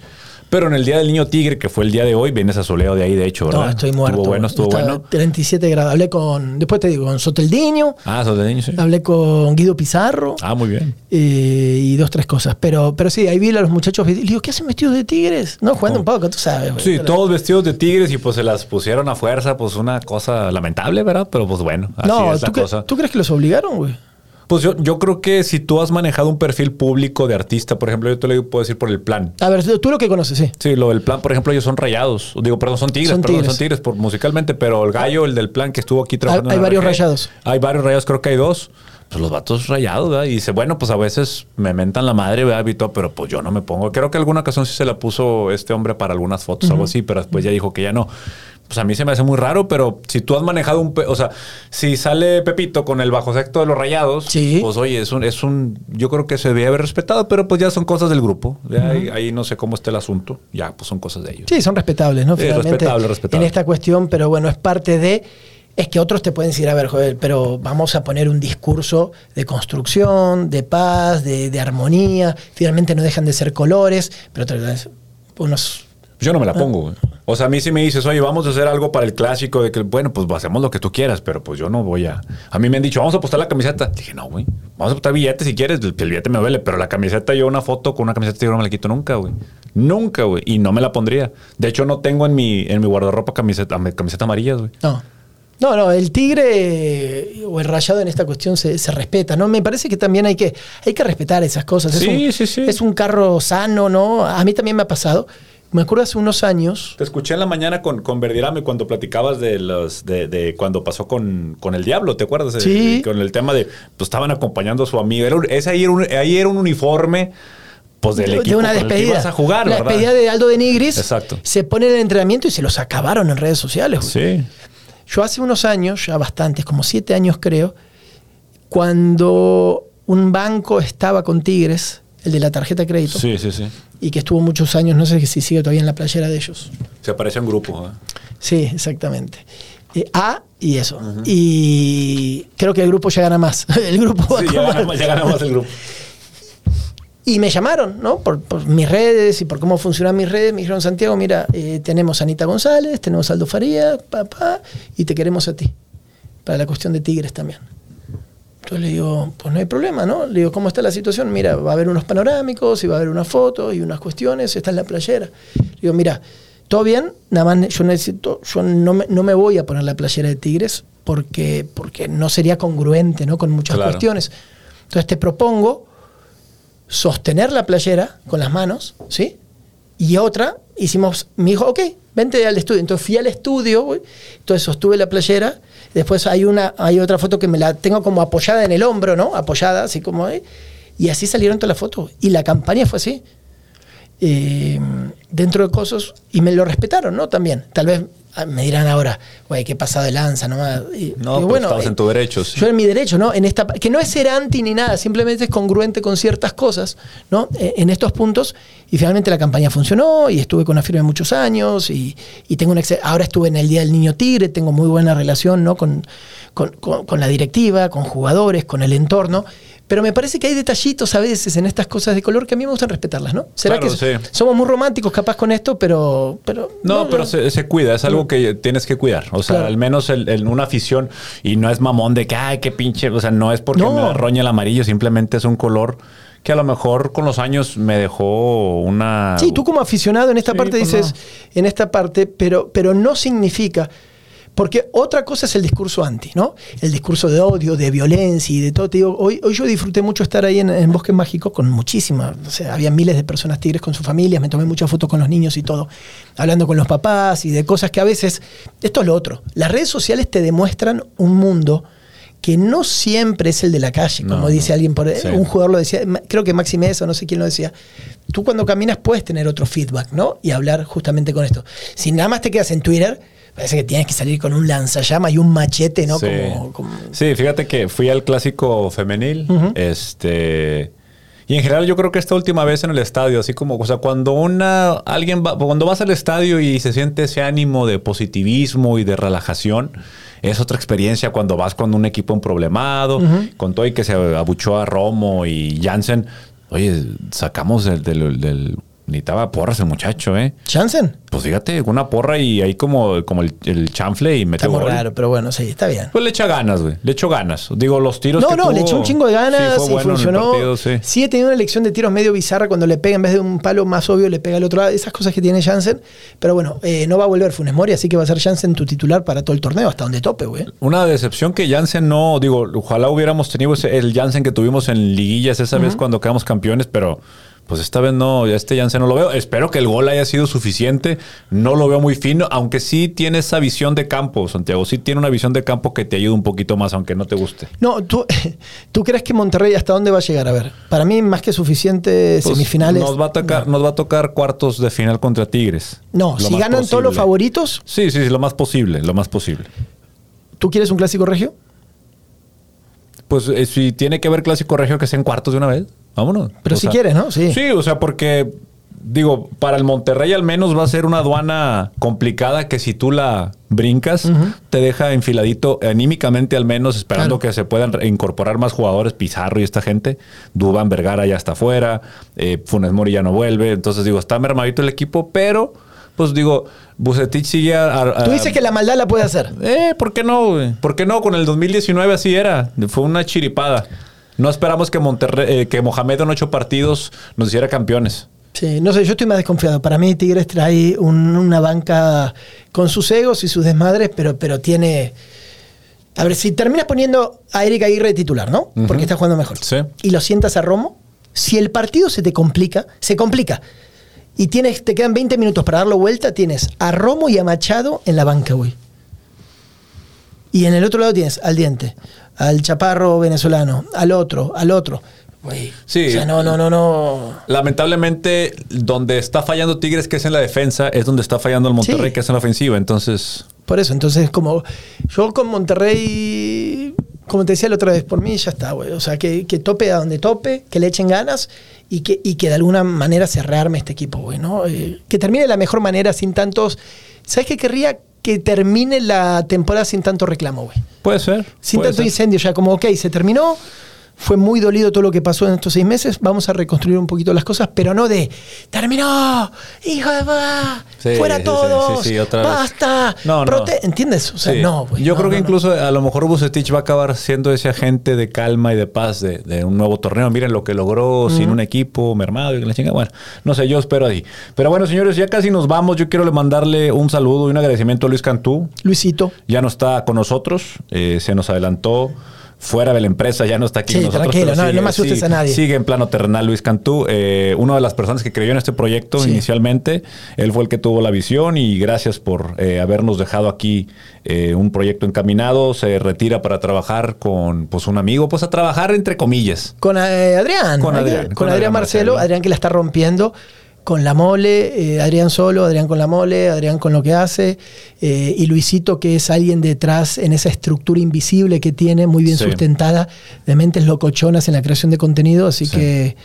Pero en el Día del Niño Tigre, que fue el día de hoy, vienes a soleado de ahí, de hecho, ¿verdad? No, estoy muerto. Estuvo bueno, estuvo bueno. 37 grados. Hablé con, después te digo, con Soteldiño, Ah, niño, sí. hablé con Guido Pizarro. Ah, muy bien. eh, y dos, tres cosas. Pero, pero sí, ahí vi a los muchachos. y Le digo, ¿qué hacen vestidos de tigres? No, jugando un poco, tú sabes. Sí, todos vestidos de tigres y pues se las pusieron a fuerza, pues una cosa lamentable, ¿verdad? Pero pues bueno, así No, es la ¿tú, cre- cosa. ¿tú crees que los obligaron, güey? Pues yo, yo creo que si tú has manejado un perfil público de artista, por ejemplo, yo te lo puedo decir por el plan. A ver, tú lo que conoces, sí. Sí, lo del plan, por ejemplo, ellos son rayados. Digo, perdón, son tigres, Son perdón, tigres. son tigres por, musicalmente, pero el gallo, el del plan que estuvo aquí trabajando. Hay- hay varios rayados. Hay varios rayados, creo que hay dos. Pues los vatos rayados, ¿verdad? Y dice, bueno, pues a veces me mentan la madre, ¿verdad? Y todo, pero pues yo no me pongo. Creo que alguna ocasión sí se la puso este hombre para algunas fotos, algo así, pero después ya dijo que ya no. Pues a mí se me hace muy raro, pero si tú has manejado un... O sea, si sale Pepito con el bajo secto de los rayados, Sí. pues oye, es un, es un... Yo creo que se debe haber respetado, pero pues ya son cosas del grupo. Ya ahí, ahí no sé cómo está el asunto. Ya, pues son cosas de ellos. Sí, son respetables, ¿no? Sí, respetable, respetable. En esta cuestión, pero bueno, es parte de. Es que otros te pueden decir, a ver, joder, pero vamos a poner un discurso de construcción, de paz, de, de armonía. Finalmente no dejan de ser colores, pero otra vez, unos. Yo no me la pongo, güey. O sea, a mí sí me dices, oye, vamos a hacer algo para el clásico, de que, bueno, pues hacemos lo que tú quieras, pero pues yo no voy a. A mí me han dicho, vamos a apostar la camiseta. Dije, no, güey. Vamos a apostar billetes si quieres, el, el billete me duele, pero la camiseta, yo una foto con una camiseta yo no me la quito nunca, güey. Nunca, güey. Y no me la pondría. De hecho, no tengo en mi, en mi guardarropa camiseta, camiseta amarillas, güey. No. No, no, el tigre o el rayado en esta cuestión se, se respeta, ¿no? Me parece que también hay que, hay que respetar esas cosas. Es Sí, un, sí, sí. Es un carro sano, ¿no? A mí también me ha pasado. Me acuerdo hace unos años, Te escuché en la mañana con, con Verdirame cuando platicabas de los de, de cuando pasó con, con el diablo, ¿te acuerdas? Sí. Con el tema de pues estaban acompañando a su amigo. Era, ese ahí era un, ahí era un uniforme pues del de, equipo de una con el que despedida. ibas a jugar, la ¿verdad? despedida de Aldo de Nigris. Exacto. Se pone en el entrenamiento y se los acabaron en redes sociales. Sí. Yo hace unos años, ya bastantes, como siete años creo, cuando un banco estaba con Tigres, el de la tarjeta de crédito, Sí, sí, sí. y que estuvo muchos años, no sé si sigue todavía en la playera de ellos. Se aparece en grupo. ¿eh? Sí, exactamente. Eh, A y eso. Y creo que el grupo ya gana más. el grupo va Sí, ya más. ya ganamos el grupo. Y me llamaron, ¿no? Por, por mis redes y por cómo funcionan mis redes. Me dijeron, Santiago, mira, eh, tenemos a Anita González, tenemos a Aldo Faría, papá, y te queremos a ti. Para la cuestión de Tigres también. Entonces le digo, pues no hay problema, ¿no? Le digo, ¿cómo está la situación? Mira, va a haber unos panorámicos y va a haber unas fotos y unas cuestiones, está en la playera. Le digo, mira, todo bien, nada más yo necesito, yo no me, no me voy a poner la playera de Tigres porque, porque no sería congruente, ¿no? Con muchas Claro. cuestiones. Entonces te propongo sostener la playera con las manos, ¿sí? Y otra, hicimos, me dijo, ok, vente al estudio. Entonces fui al estudio, entonces sostuve la playera. Después hay, una, hay otra foto que me la tengo como apoyada en el hombro, ¿no? Apoyada, así como ahí. Y así salieron todas las fotos. Y la campaña fue así. Eh, dentro de cosas, y me lo respetaron, ¿no? También. Tal vez me dirán ahora, güey, qué pasado de lanza, nomás. Y- No, y pero estabas en tu derecho, sí. Yo en mi derecho, ¿no? En esta, que no es ser anti ni nada, simplemente es congruente con ciertas cosas, ¿no? Eh, En estos puntos. Y finalmente la campaña funcionó y estuve con la firma muchos años y, y tengo un ex- ahora estuve en el Día del Niño Tigre, tengo muy buena relación, ¿no? Con, con, con- con la directiva, con jugadores, con el entorno. Pero me parece que hay detallitos a veces en estas cosas de color que a mí me gustan respetarlas, ¿no? ¿Será Claro, que sí. somos muy románticos capaz con esto, pero... pero No, pero se, se cuida, es algo que tienes que cuidar. O sea, Claro. al menos en en una afición, y no es mamón de que, ay, qué pinche, o sea, no es porque No. me roña el amarillo, simplemente es un color que a lo mejor con los años me dejó una... Sí, tú como aficionado en esta Sí, parte pues dices, en esta parte, pero, pero no significa. Porque otra cosa es el discurso anti, ¿no? El discurso de odio, de violencia y de todo. Te digo, hoy, hoy yo disfruté mucho estar ahí en, en Bosque Mágico con muchísimas, o sea, había miles de personas tigres con sus familias, me tomé muchas fotos con los niños y todo, hablando con los papás y de cosas que a veces, esto es lo otro, las redes sociales te demuestran un mundo que no siempre es el de la calle, No, como dice alguien por Sí. un jugador lo decía, creo que Maxi Mesa, no sé quién lo decía. Tú cuando caminas puedes tener otro feedback, ¿no? Y hablar justamente con esto. Si nada más te quedas en Twitter, Parece que tienes que salir con un lanzallamas y un machete, ¿no? Sí. Como, como- Sí, fíjate que fui al clásico femenil. Este. Y en general yo creo que esta última vez en el estadio, así como, o sea, cuando una, alguien va, cuando vas al estadio y se siente ese ánimo de positivismo y de relajación, es otra experiencia cuando vas con un equipo en problemado, con todo y que se abuchó a Romo y Jansen. Oye, sacamos del, del, del- necesitaba porras el muchacho, ¿eh? ¿Jansen? Pues fíjate, una porra y ahí como, como el, el chanfle y mete Está muy gol. raro, pero bueno, sí, está bien. Pues le echa ganas, güey. Le echó ganas. Digo, los tiros No, que no, tuvo- le echó un chingo de ganas Sí, fue y bueno en el funcionó. partido, sí. sí, he tenido una elección de tiros medio bizarra cuando le pega en vez de un palo más obvio, le pega al otro lado. Esas cosas que tiene Jansen. Pero bueno, eh, no va a volver Funes Mori, así que va a ser Jansen tu titular para todo el torneo, hasta donde tope, güey. Una decepción que Jansen no, digo, ojalá hubiéramos tenido ese- el Jansen que tuvimos en liguillas esa vez cuando quedamos campeones, pero pues esta vez no, ya este Jansen no lo veo. Espero que el gol haya sido suficiente. No lo veo muy fino, aunque sí tiene esa visión de campo, Santiago. Sí tiene una visión de campo que te ayuda un poquito más, aunque no te guste. No, ¿tú, ¿tú crees que Monterrey hasta dónde va a llegar? A ver, para mí más que suficiente Pues, semifinales. Nos va, a tocar, nos va a tocar cuartos de final contra Tigres. No, si ganan todos los favoritos, Sí, sí, sí, lo más posible, lo más posible. ¿tú quieres un clásico regio? Pues eh, si tiene que haber clásico regio que sea en cuartos de una vez, vámonos. Pero O si sea, quieres, ¿no? Sí. Sí, o sea, porque digo, para el Monterrey al menos va a ser una aduana complicada que si tú la brincas, te deja enfiladito anímicamente al menos, esperando Claro. que se puedan incorporar más jugadores, Pizarro y esta gente. Duban Vergara ya está afuera, eh, Funes Mori ya no vuelve. Entonces digo, está mermadito el equipo, pero pues digo, Bucetich sigue a, a- Tú dices que la maldad la puede hacer. eh, ¿por qué no? güey? ¿Por qué no? Con el 2019 así era. Fue una chiripada. No esperamos que Monterrey, eh, que Mohamed en ocho partidos nos hiciera campeones. Sí, no sé, yo estoy más desconfiado. Para mí Tigres trae un- una banca con sus egos y sus desmadres, pero, pero tiene... A ver, si terminas poniendo a Eric Aguirre de titular, ¿no? Porque está jugando mejor. Sí. Y lo sientas a Romo, si el partido se te complica, se complica. Y tienes, te quedan 20 minutos para darlo vuelta, tienes a Romo y a Machado en la banca, güey. Y en el otro lado tienes al diente, al chaparro venezolano, al otro, al otro. Güey. Sí. O sea, no, no, no, no. Lamentablemente, donde está fallando Tigres, que es en la defensa, es donde está fallando el Monterrey, Sí. que es en la ofensiva. Entonces, Por eso, entonces, como yo con Monterrey, como te decía la otra vez, por mí ya está, güey. O sea, que, que tope a donde tope, que le echen ganas y que, y que de alguna manera se rearme este equipo, güey, ¿no? Eh, que termine de la mejor manera, sin tantos. ¿Sabes qué querría? Que termine la temporada sin tanto reclamo, güey. puede ser. Sin puede tanto ser. incendio, ya como, ok, se terminó. Fue muy dolido todo lo que pasó en estos seis meses. Vamos a reconstruir un poquito las cosas, pero no de terminó, hijo de puta, Sí, fuera sí, sí, todos, sí, sí, otra vez. basta. No, no. prote- ¿Entiendes? O sea, Sí. no, güey. Yo no, creo que no, no. incluso a lo mejor Bucetich va a acabar siendo ese agente de calma y de paz de, de un nuevo torneo. Miren lo que logró sin un equipo mermado y que la chinga. Bueno, no sé, yo espero ahí. Pero bueno, señores, ya casi nos vamos. Yo quiero mandarle un saludo y un agradecimiento a Luis Cantú. Luisito. Ya no está con nosotros, eh, se nos adelantó. Fuera de la empresa, ya no está aquí Sí, con nosotros. tranquilo, no- no me asustes sigue- a nadie. Sigue en plano terrenal Luis Cantú, eh, una de las personas que creyó en este proyecto Sí. inicialmente. Él fue el que tuvo la visión y gracias por eh, habernos dejado aquí eh, un proyecto encaminado. Se retira para trabajar con pues, un amigo, pues a trabajar entre comillas. Con eh, Adrián. Con Adrián, Con, con Adrián Adrián Marcelo. Marcelo. Adrián que la está rompiendo. Con la mole, eh, Adrián solo, Adrián con la mole, Adrián con lo que hace, eh, y Luisito que es alguien detrás en esa estructura invisible que tiene, muy bien Sí. sustentada, de mentes locochonas en la creación de contenido, así Sí. que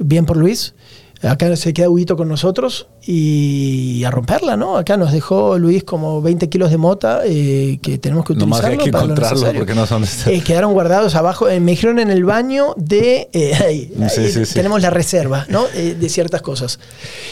bien por Luis. Acá se queda Huguito con nosotros y a romperla, ¿no? Acá nos dejó Luis como 20 kilos de mota eh, que tenemos que Nomás utilizarlo hay que para lo encontrarlo, porque no está. Eh, quedaron guardados abajo, eh, me dijeron en el baño de... eh, ahí, Sí, ahí sí, sí. Tenemos la reserva, ¿no? Eh, de ciertas cosas.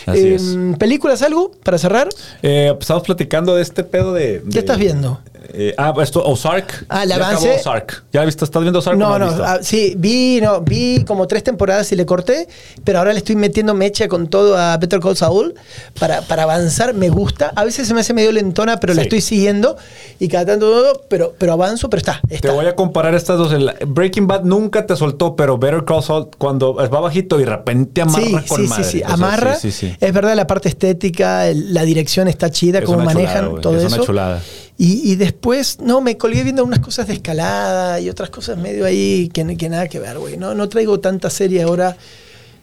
Así Eh, es. ¿Películas algo para cerrar? Eh, pues, estamos platicando de este pedo de. ¿Qué estás viendo? Eh, ah, esto, Ozark. Ah, el Ya acabó avance. Ozark. ¿Ya viste? ¿Estás viendo Ozark? No, no, visto? ah, sí, vi, no, vi como tres temporadas y le corté, pero ahora le estoy metiendo mecha con todo a Better Call Saul para, para avanzar. Me gusta, a veces se me hace medio lentona, pero la estoy siguiendo y cada tanto, pero, pero avanzo, pero está, está. Te voy a comparar estas dos. Breaking Bad nunca te soltó, pero Better Call Saul cuando va bajito y de repente amarra Sí, con sí, madre. sí, sí, amarra. sí, sí, sí. Es verdad, la parte estética, la dirección está chida, Es cómo manejan chulada, todo es eso. una chulada. Y, y después, no, me colgué viendo unas cosas de escalada y otras cosas medio ahí que, que nada que ver, güey. No, no traigo tanta serie ahora.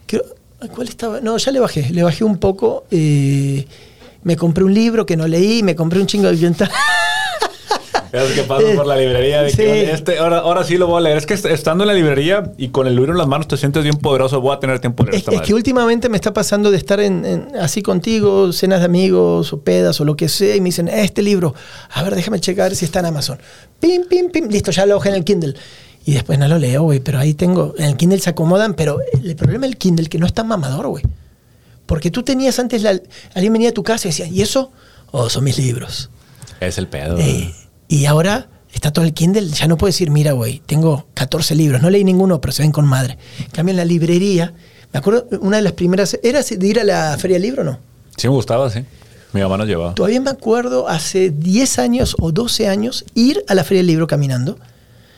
Creo- ¿Cuál estaba? No, ya le bajé, le bajé un poco. eh, Me compré un libro que no leí, me compré un chingo de. Es que paso por la librería de Sí. que este, ahora, ahora sí lo voy a leer. Es que est- estando en la librería y con el libro en las manos te sientes bien poderoso. Voy a tener tiempo de leer Es, esta es madre. que últimamente me está pasando de estar en, en- así contigo, cenas de amigos o pedas o lo que sea, y me dicen, este libro, a ver, déjame checar si está en Amazon. Pim, pim, pim, listo, ya lo hoja en el Kindle. Y después no lo leo, güey, pero ahí tengo, en el Kindle se acomodan, pero el problema del Kindle que no es tan mamador, güey. Porque tú tenías antes, la, alguien venía a tu casa y decía, ¿y eso? Oh, son mis libros. Es el pedo. Eh, y ahora está todo el Kindle, ya no puedo decir, mira, güey, tengo 14 libros, no leí ninguno, pero se ven con madre. En la librería, me acuerdo, una de las primeras, ¿era de ir a la Feria del Libro o no? Sí me gustaba, sí. Mi mamá nos llevaba. Todavía me acuerdo hace 10 años o 12 años ir a la Feria del Libro caminando.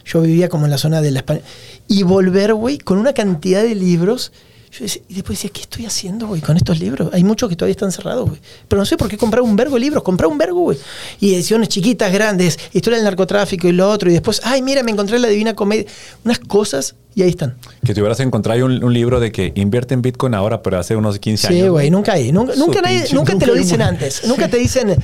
Yo vivía como en la zona de la España. Y volver, güey, con una cantidad de libros. Yo decía- y después decía, ¿qué estoy haciendo, güey, con estos libros? Hay muchos que todavía están cerrados, güey. Pero no sé por qué comprar un vergo de libros. Comprar un vergo, güey. Y ediciones chiquitas, grandes, historia del narcotráfico y lo otro. Y después, ay, mira, me encontré la Divina Comedia. Unas cosas y ahí están. Que te hubieras encontrado un, un libro de que invierte en Bitcoin ahora, pero hace unos 15 años. Sí, güey, nunca hay. Nunca, nunca, nadie- nunca te lo dicen un- antes. Nunca te dicen.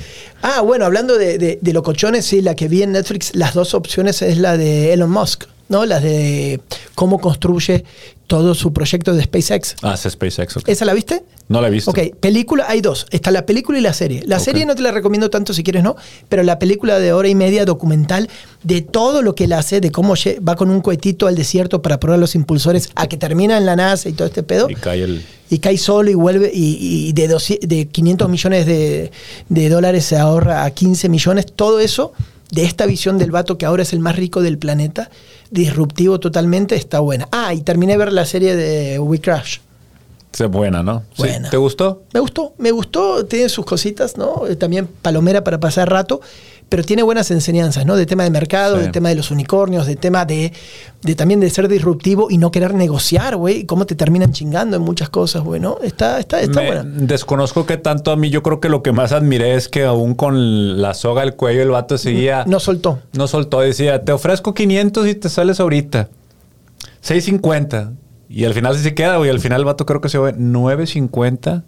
Ah, bueno, hablando de, de, de locochones, sí, la que vi en Netflix, las dos opciones es la de Elon Musk, ¿no? La de cómo construye todo su proyecto de SpaceX. Ah, es SpaceX. ok. ¿Esa la viste? No la he visto. Ok, película, hay dos. Está la película y la serie. La serie no te la recomiendo tanto si quieres, no, pero la película de hora y media documental de todo lo que él hace, de cómo va con un cohetito al desierto para probar los impulsores a que termina en la NASA y todo este pedo Y cae el. y cae solo y vuelve y, y de, 200 de 500 millones de, de dólares se ahorra a 15 millones, todo eso de esta visión del vato que ahora es el más rico del planeta, disruptivo totalmente, está buena. Ah, y terminé de ver la serie de We Crash. Es buena, ¿no? Sí. Buena. ¿Te gustó? Me gustó, me gustó, tiene sus cositas, ¿no? Eh, También palomera para pasar rato, pero tiene buenas enseñanzas, ¿no? De tema de mercado, Sí. de tema de los unicornios, de tema de, de también de ser disruptivo y no querer negociar, güey, y cómo te terminan chingando en muchas cosas, güey, ¿no? Está, está, está Me- buena. Desconozco que tanto a mí. Yo creo que lo que más admiré es que aún con la soga al cuello el vato seguía. No soltó. No soltó, decía, te ofrezco 500 y te sales ahorita. 650. Y al final sí se queda, güey. Al final el vato creo que se ve 950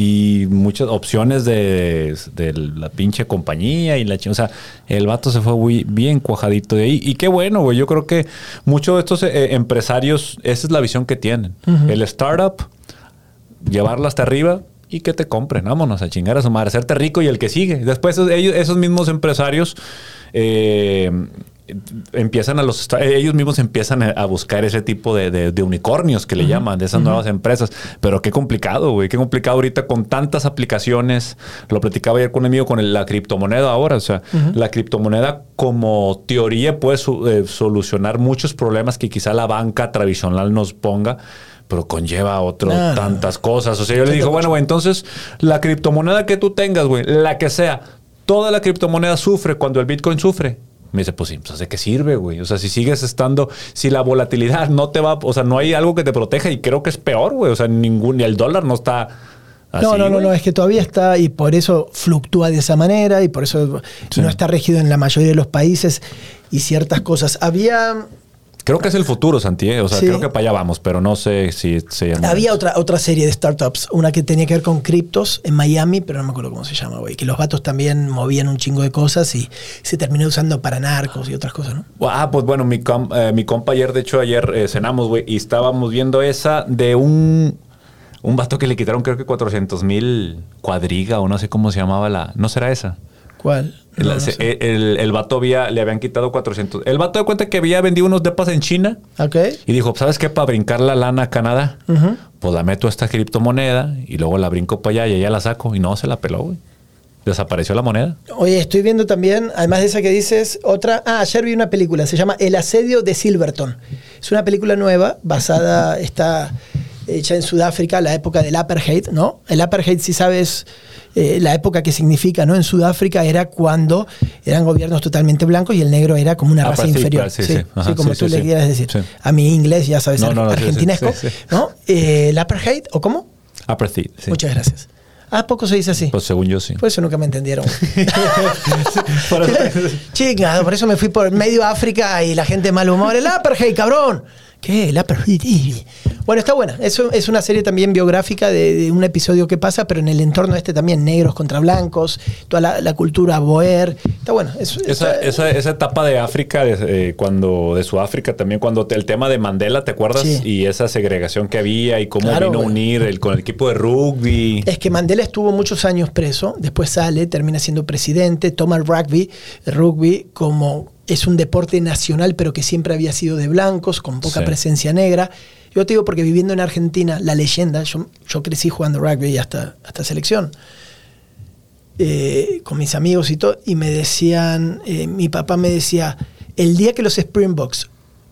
y muchas opciones de, de la pinche compañía y la chi- O sea, el vato se fue muy bien cuajadito de ahí. Y qué bueno, güey. Yo creo que muchos de estos eh, empresarios, esa es la visión que tienen. El startup, llevarla hasta arriba y que te compren. Vámonos a chingar a su madre, hacerte rico y el que sigue. Después ellos, esos mismos empresarios eh, empiezan a los ellos mismos empiezan a buscar ese tipo de, de- de unicornios que le llaman, de esas nuevas empresas. Pero qué complicado, güey. Qué complicado ahorita con tantas aplicaciones. Lo platicaba ayer con un amigo con el- la criptomoneda ahora. O sea, la criptomoneda como teoría puede su- eh, solucionar muchos problemas que quizá la banca tradicional nos ponga. Pero conlleva otro no, tantas cosas. O sea, yo le digo, bueno, güey, entonces la criptomoneda que tú tengas, güey, la que sea, toda la criptomoneda sufre cuando el Bitcoin sufre. Me dice, pues sí, pues ¿de qué sirve, güey? O sea, si sigues estando, si la volatilidad no te va, o sea, no hay algo que te proteja y creo que es peor, güey. O sea, ningún, ni el dólar no está así. no, no, no, no, es que todavía está y por eso fluctúa de esa manera y por eso Sí. no está regido en la mayoría de los países y ciertas cosas. Había, Creo que es el futuro, Santi. ¿eh? O sea, Sí. creo que para allá vamos, pero no sé si llama. había otra, otra serie de startups, una que tenía que ver con criptos en Miami, pero no me acuerdo cómo se llama, güey, que los vatos también movían un chingo de cosas y se terminó usando para narcos y otras cosas, ¿no? Ah, pues bueno, mi, com- eh, mi compa ayer, de hecho, ayer eh, cenamos, güey, y estábamos viendo esa de un, un vato que le quitaron, creo que 400 mil cuadriga o no sé cómo se llamaba la. ¿No será esa? ¿Cuál? El, No, sé. el- el vato había, le habían quitado 400. El vato de cuenta que había vendido unos depas en China Ok. y dijo, ¿sabes qué? Para brincar la lana a Canadá, Ujú. pues la meto a esta criptomoneda y luego la brinco para allá y allá la saco. Y no, se la peló, güey. Desapareció la moneda. Oye, estoy viendo también, además de esa que dices, otra. Ah, ayer vi una película, se llama El asedio de Silverton. Es una película nueva, basada, está hecha en Sudáfrica, la época del apartheid, ¿no? El apartheid, si sabes eh, la época que significa, ¿no? En Sudáfrica era cuando eran gobiernos totalmente blancos y el negro era como una raza Apartheid, inferior. sí, Sí, sí. Ajá, sí, como tú le quieras decir. Sí. A mi inglés, ya sabes, No, no, no, argentinesco. ¿no? Eh, el apartheid, ¿o cómo? Apartheid, sí. Muchas gracias. ¿A poco se dice así? Pues según yo sí. Por eso nunca me entendieron. Por eso- Chingado, por eso me fui por medio África y la gente de mal humor. El apartheid, cabrón. ¿Qué? La Bueno, está buena. Eso es una serie también biográfica de, un episodio que pasa, pero en el entorno este también, negros contra blancos, toda la, cultura boer. Está bueno. esa, esa, esa, etapa de África, de, eh, cuando de Sudáfrica también, cuando el tema de Mandela, ¿te acuerdas? Y esa segregación que había y cómo vino a unir el, con el equipo de rugby. Es que Mandela estuvo muchos años preso, después sale, termina siendo presidente, toma el rugby, el rugby como es un deporte nacional, pero que siempre había sido de blancos, con poca presencia negra. Yo te digo porque viviendo en Argentina, la leyenda, yo, yo crecí jugando rugby hasta, hasta selección, eh, con mis amigos y todo, y me decían, eh, mi papá me decía, el día que los Springboks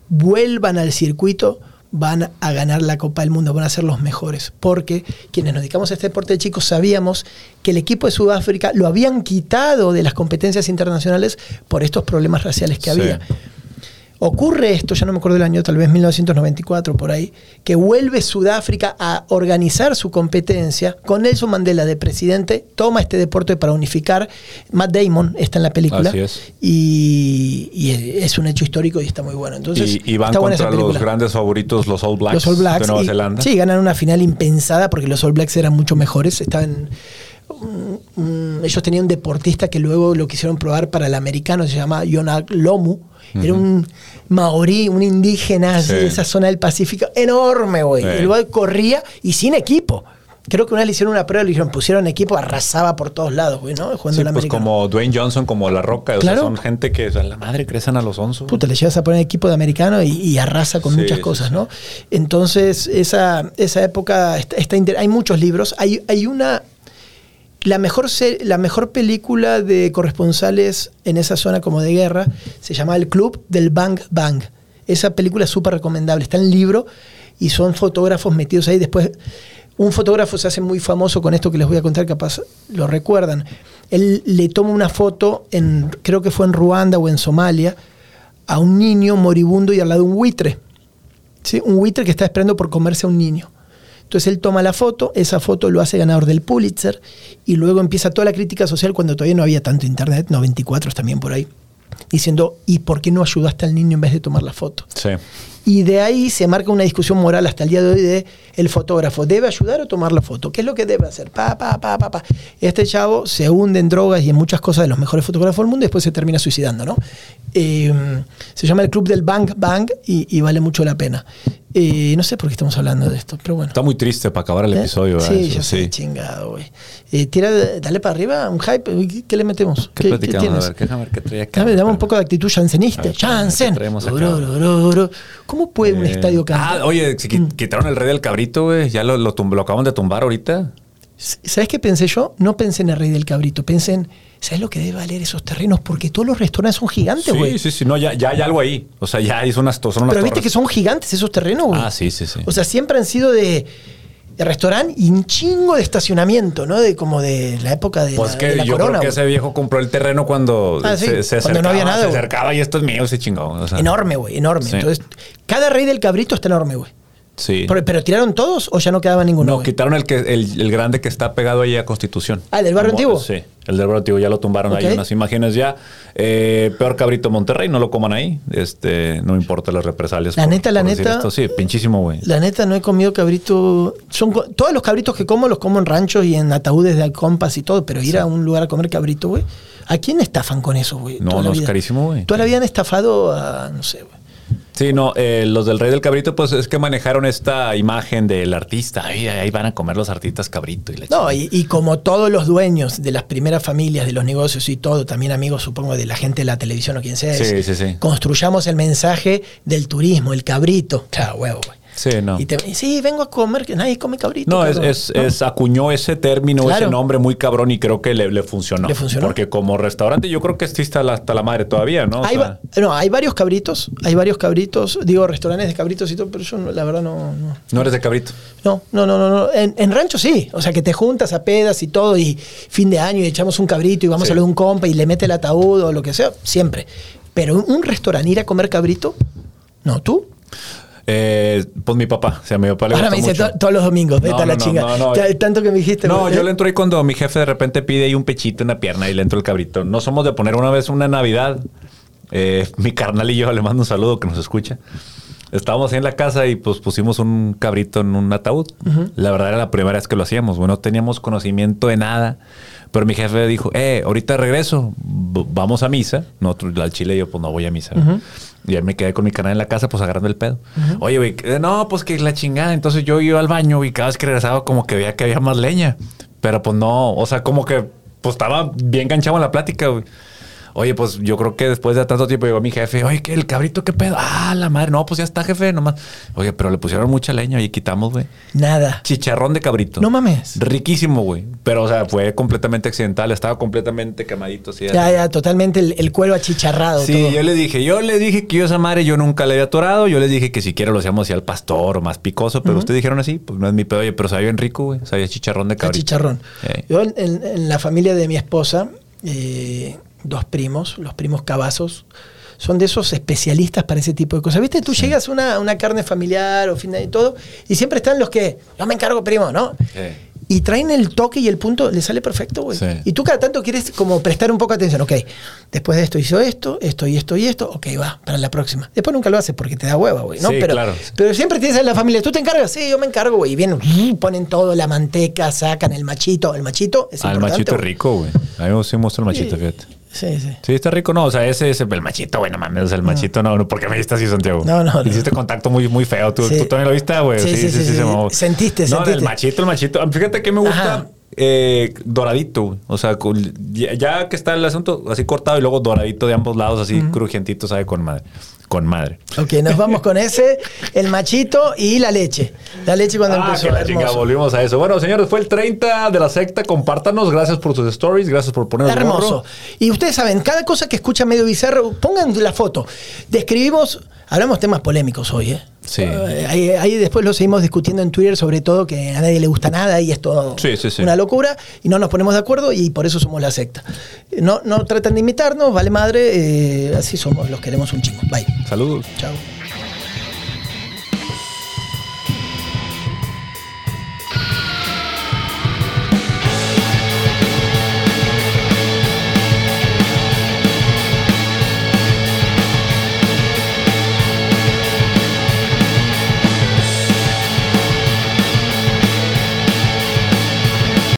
vuelvan al circuito, van a ganar la Copa del Mundo, van a ser los mejores. Porque quienes nos dedicamos a este deporte de chicos sabíamos que el equipo de Sudáfrica lo habían quitado de las competencias internacionales por estos problemas raciales que había. Ocurre esto, ya no me acuerdo del año, tal vez 1994 por ahí, que vuelve Sudáfrica a organizar su competencia con Nelson Mandela de presidente, toma este deporte para unificar. Matt Damon está en la película. Y, es un hecho histórico y está muy bueno. Entonces, y, van contra los grandes favoritos, los All Blacks, de Nueva Zelanda. Sí, ganan una final impensada porque los All Blacks eran mucho mejores. Estaban ellos tenían un deportista que luego lo quisieron probar para el americano, se llama Yonak Lomu era un maorí, un indígena de esa zona del Pacífico, enorme, güey. El güey corría y sin equipo. Creo que una vez le hicieron una prueba, le dijeron, pusieron equipo, arrasaba por todos lados, güey, ¿no? Jugando sí, pues como Dwayne Johnson, como La Roca, o sea, son gente que, o la madre, crecen a los onzos. Puta, le llevas a poner equipo de americano y, arrasa con muchas cosas, ¿no? Entonces, esa, esa época, está, hay muchos libros. Hay, hay una la mejor, la mejor película de corresponsales en esa zona como de guerra se llama El Club del Bang Bang. Esa película es súper recomendable. Está en libro y son fotógrafos metidos ahí. Después, un fotógrafo se hace muy famoso con esto que les voy a contar, capaz lo recuerdan. Él le toma una foto, en, creo que fue en Ruanda o en Somalia, a un niño moribundo y al lado un buitre. ¿Sí? Un buitre que está esperando por comerse a un niño. Entonces él toma la foto, esa foto lo hace ganador del Pulitzer y luego empieza toda la crítica social cuando todavía no había tanto internet, 94 también por ahí, diciendo, ¿y por qué no ayudaste al niño en vez de tomar la foto? Sí. Y de ahí se marca una discusión moral hasta el día de hoy de el fotógrafo, ¿debe ayudar o tomar la foto? ¿Qué es lo que debe hacer? Pa, pa, pa, pa, pa. Este chavo se hunde en drogas y en muchas cosas de los mejores fotógrafos del mundo y después se termina suicidando, ¿no? Eh, se llama el Club del Bang Bang y, vale mucho la pena. Eh, no sé por qué estamos hablando de esto, pero bueno. Está muy triste para acabar el ¿Eh? episodio. Sí, yo sí. chingado, güey. tira, dale para arriba, un hype. ¿Qué le metemos? ¿Qué, ¿Qué, ¿qué tienes? A ver, déjame ver qué trae acá. Dame, dame un poco de actitud jansenista. Jansen. ¿Cómo puede un estadio cambiar? Ah, oye, quitaron el rey del cabrito, güey. Ya lo, lo, lo acaban de tumbar ahorita. ¿Sabes qué pensé yo? No pensé en el rey del cabrito, pensé en ¿Sabes lo que debe valer esos terrenos? Porque todos los restaurantes son gigantes, güey. Sí, sí, sí. No, ya, ya, hay algo ahí. O sea, ya hizo unas, son unas Pero viste que son gigantes esos terrenos, güey. Ah, sí, sí, sí. O sea, siempre han sido de, de restaurante y un chingo de estacionamiento, ¿no? De como de la época de pues la, que yo creo que ese viejo compró el terreno cuando ah, se, se, cuando no había nada, se acercaba y esto es mío, ese chingón. enorme, güey, enorme. Entonces, cada rey del cabrito está enorme, güey. Sí. Pero, tiraron todos o ya no quedaba ninguno? No, quitaron el, que, el, grande que está pegado ahí a Constitución. Ah, el del barrio antiguo. Sí, el del barrio antiguo ya lo tumbaron ahí unas imágenes ya. Eh, peor cabrito Monterrey, no lo coman ahí. Este, no importa las represalias. La neta, la neta. Sí, pinchísimo, güey. La neta, no he comido cabrito. Son todos los cabritos que como los como en ranchos y en ataúdes de compas y todo, pero ir a un lugar a comer cabrito, güey. ¿A quién estafan con eso, güey? No, no, es carísimo, güey. Toda la vida han estafado a, no sé, güey. Sí, no, eh, los del Rey del Cabrito, pues es que manejaron esta imagen del artista. Ahí, ahí van a comer los artistas cabrito. Y no, y, como todos los dueños de las primeras familias de los negocios y todo, también amigos, supongo, de la gente de la televisión o quien sea, sí, sí, sí. construyamos el mensaje del turismo, el cabrito. Claro, huevo, güey. Sí, no. Y sí, vengo a comer, que nadie come cabrito. No, es, es, acuñó ese término, ese nombre muy cabrón y creo que le, funcionó. Le funcionó. Porque como restaurante yo creo que existe hasta la, madre todavía, ¿no? hay, no, hay varios cabritos, hay varios cabritos, digo restaurantes de cabritos y todo, pero yo la verdad no, no. eres de cabrito? No, no, no, no. En, en, rancho sí, o sea que te juntas a pedas y todo y fin de año y echamos un cabrito y vamos a lo de un compa y le mete el ataúd o lo que sea, siempre. Pero un restaurante ir a comer cabrito, no, tú. Eh, pues mi papá, o sea, mi papá le Ahora me dice todos los domingos, vete a la chinga. No, tanto que me dijiste. No, yo le entro ahí cuando mi jefe de repente pide ahí un pechito en la pierna y le entro el cabrito. No somos de poner una vez una Navidad. Eh, mi carnal y yo le mando un saludo que nos escucha. estábamos ahí en la casa y pues pusimos un cabrito en un ataúd. La verdad era la primera vez que lo hacíamos. Bueno, no teníamos conocimiento de nada. Pero mi jefe dijo, eh, ahorita regreso, vamos a misa. Nosotros, al chile, yo pues no voy a misa. Y ahí me quedé con mi canal en la casa, pues agarrando el pedo. Oye, güey, no, pues que la chingada. Entonces yo iba al baño y cada vez que regresaba como que veía que había más leña. Pero pues no, o sea, como que pues estaba bien enganchado en la plática, güey. Oye, pues yo creo que después de tanto tiempo llegó mi jefe. Oye, ¿qué? ¿El cabrito qué pedo? Ah, la madre. No, pues ya está, jefe, nomás. Oye, pero le pusieron mucha leña y quitamos, güey. Nada. Chicharrón de cabrito. No mames. Riquísimo, güey. Pero, o sea, fue completamente accidental. Estaba completamente quemadito. Así, Ya, ya, totalmente el, el cuero achicharrado. Sí, todo. yo le dije, yo le dije que yo esa madre yo nunca le había atorado. Yo les dije que si quiero lo hacíamos así al pastor o más picoso, pero ustedes dijeron así, pues no es mi pedo. Oye, pero sabía bien rico, güey. Sabía chicharrón de cabrito. chicharrón. Yo en, en- en la familia de mi esposa, eh, dos primos, los primos cabazos, son de esos especialistas para ese tipo de cosas. ¿Viste? Tú llegas a una, una carne familiar o fin de y todo, y siempre están los que, yo me encargo, primo, ¿no? Y traen el toque y el punto, le sale perfecto, güey. Sí. Y tú cada tanto quieres como prestar un poco de atención. Ok, después de esto hizo esto, esto y esto y esto. Ok, va, para la próxima. Después nunca lo haces porque te da hueva, güey, ¿no? Sí, pero, claro. pero siempre tienes en la familia, ¿tú te encargas? Sí, yo me encargo, güey. Y vienen, ponen todo, la manteca, sacan el machito. El machito es Ah, el machito es güey. rico, güey. A mí me gusta el machito, fíjate. Sí, sí. Sí, está rico, no. O sea, ese es el machito, güey, no mames. o sea, el machito, no, no. ¿Por qué me diste así, Santiago? No, no, no. Hiciste contacto muy, muy feo. ¿Tú, Sí. tú también lo viste, güey. Sí, sí, sí, sí. se mamó. Sentiste, No, sentiste. el machito, el machito. Fíjate que me gusta Ajá. Eh, doradito. O sea, ya, ya que está el asunto así cortado y luego doradito de ambos lados, así crujientito, sabe con madre. Con madre. Ok, nos vamos con ese, el machito y la leche. La leche cuando Ah, empezó. que la volvimos a eso. Bueno, señores, fue el 30 de la secta. Compártanos. Gracias por sus stories. Gracias por poner el Hermoso. Y ustedes saben, cada cosa que escucha medio bizarro, pongan la foto. Describimos, hablamos temas polémicos hoy, ¿eh? Sí. Eh, ahí, ahí después lo seguimos discutiendo en Twitter, sobre todo que a nadie le gusta nada y es todo Sí, sí, sí. una locura y no nos ponemos de acuerdo y por eso somos la secta. No, no tratan de imitarnos, vale madre, eh, así somos, los queremos un chingo. Bye. Saludos. Chao.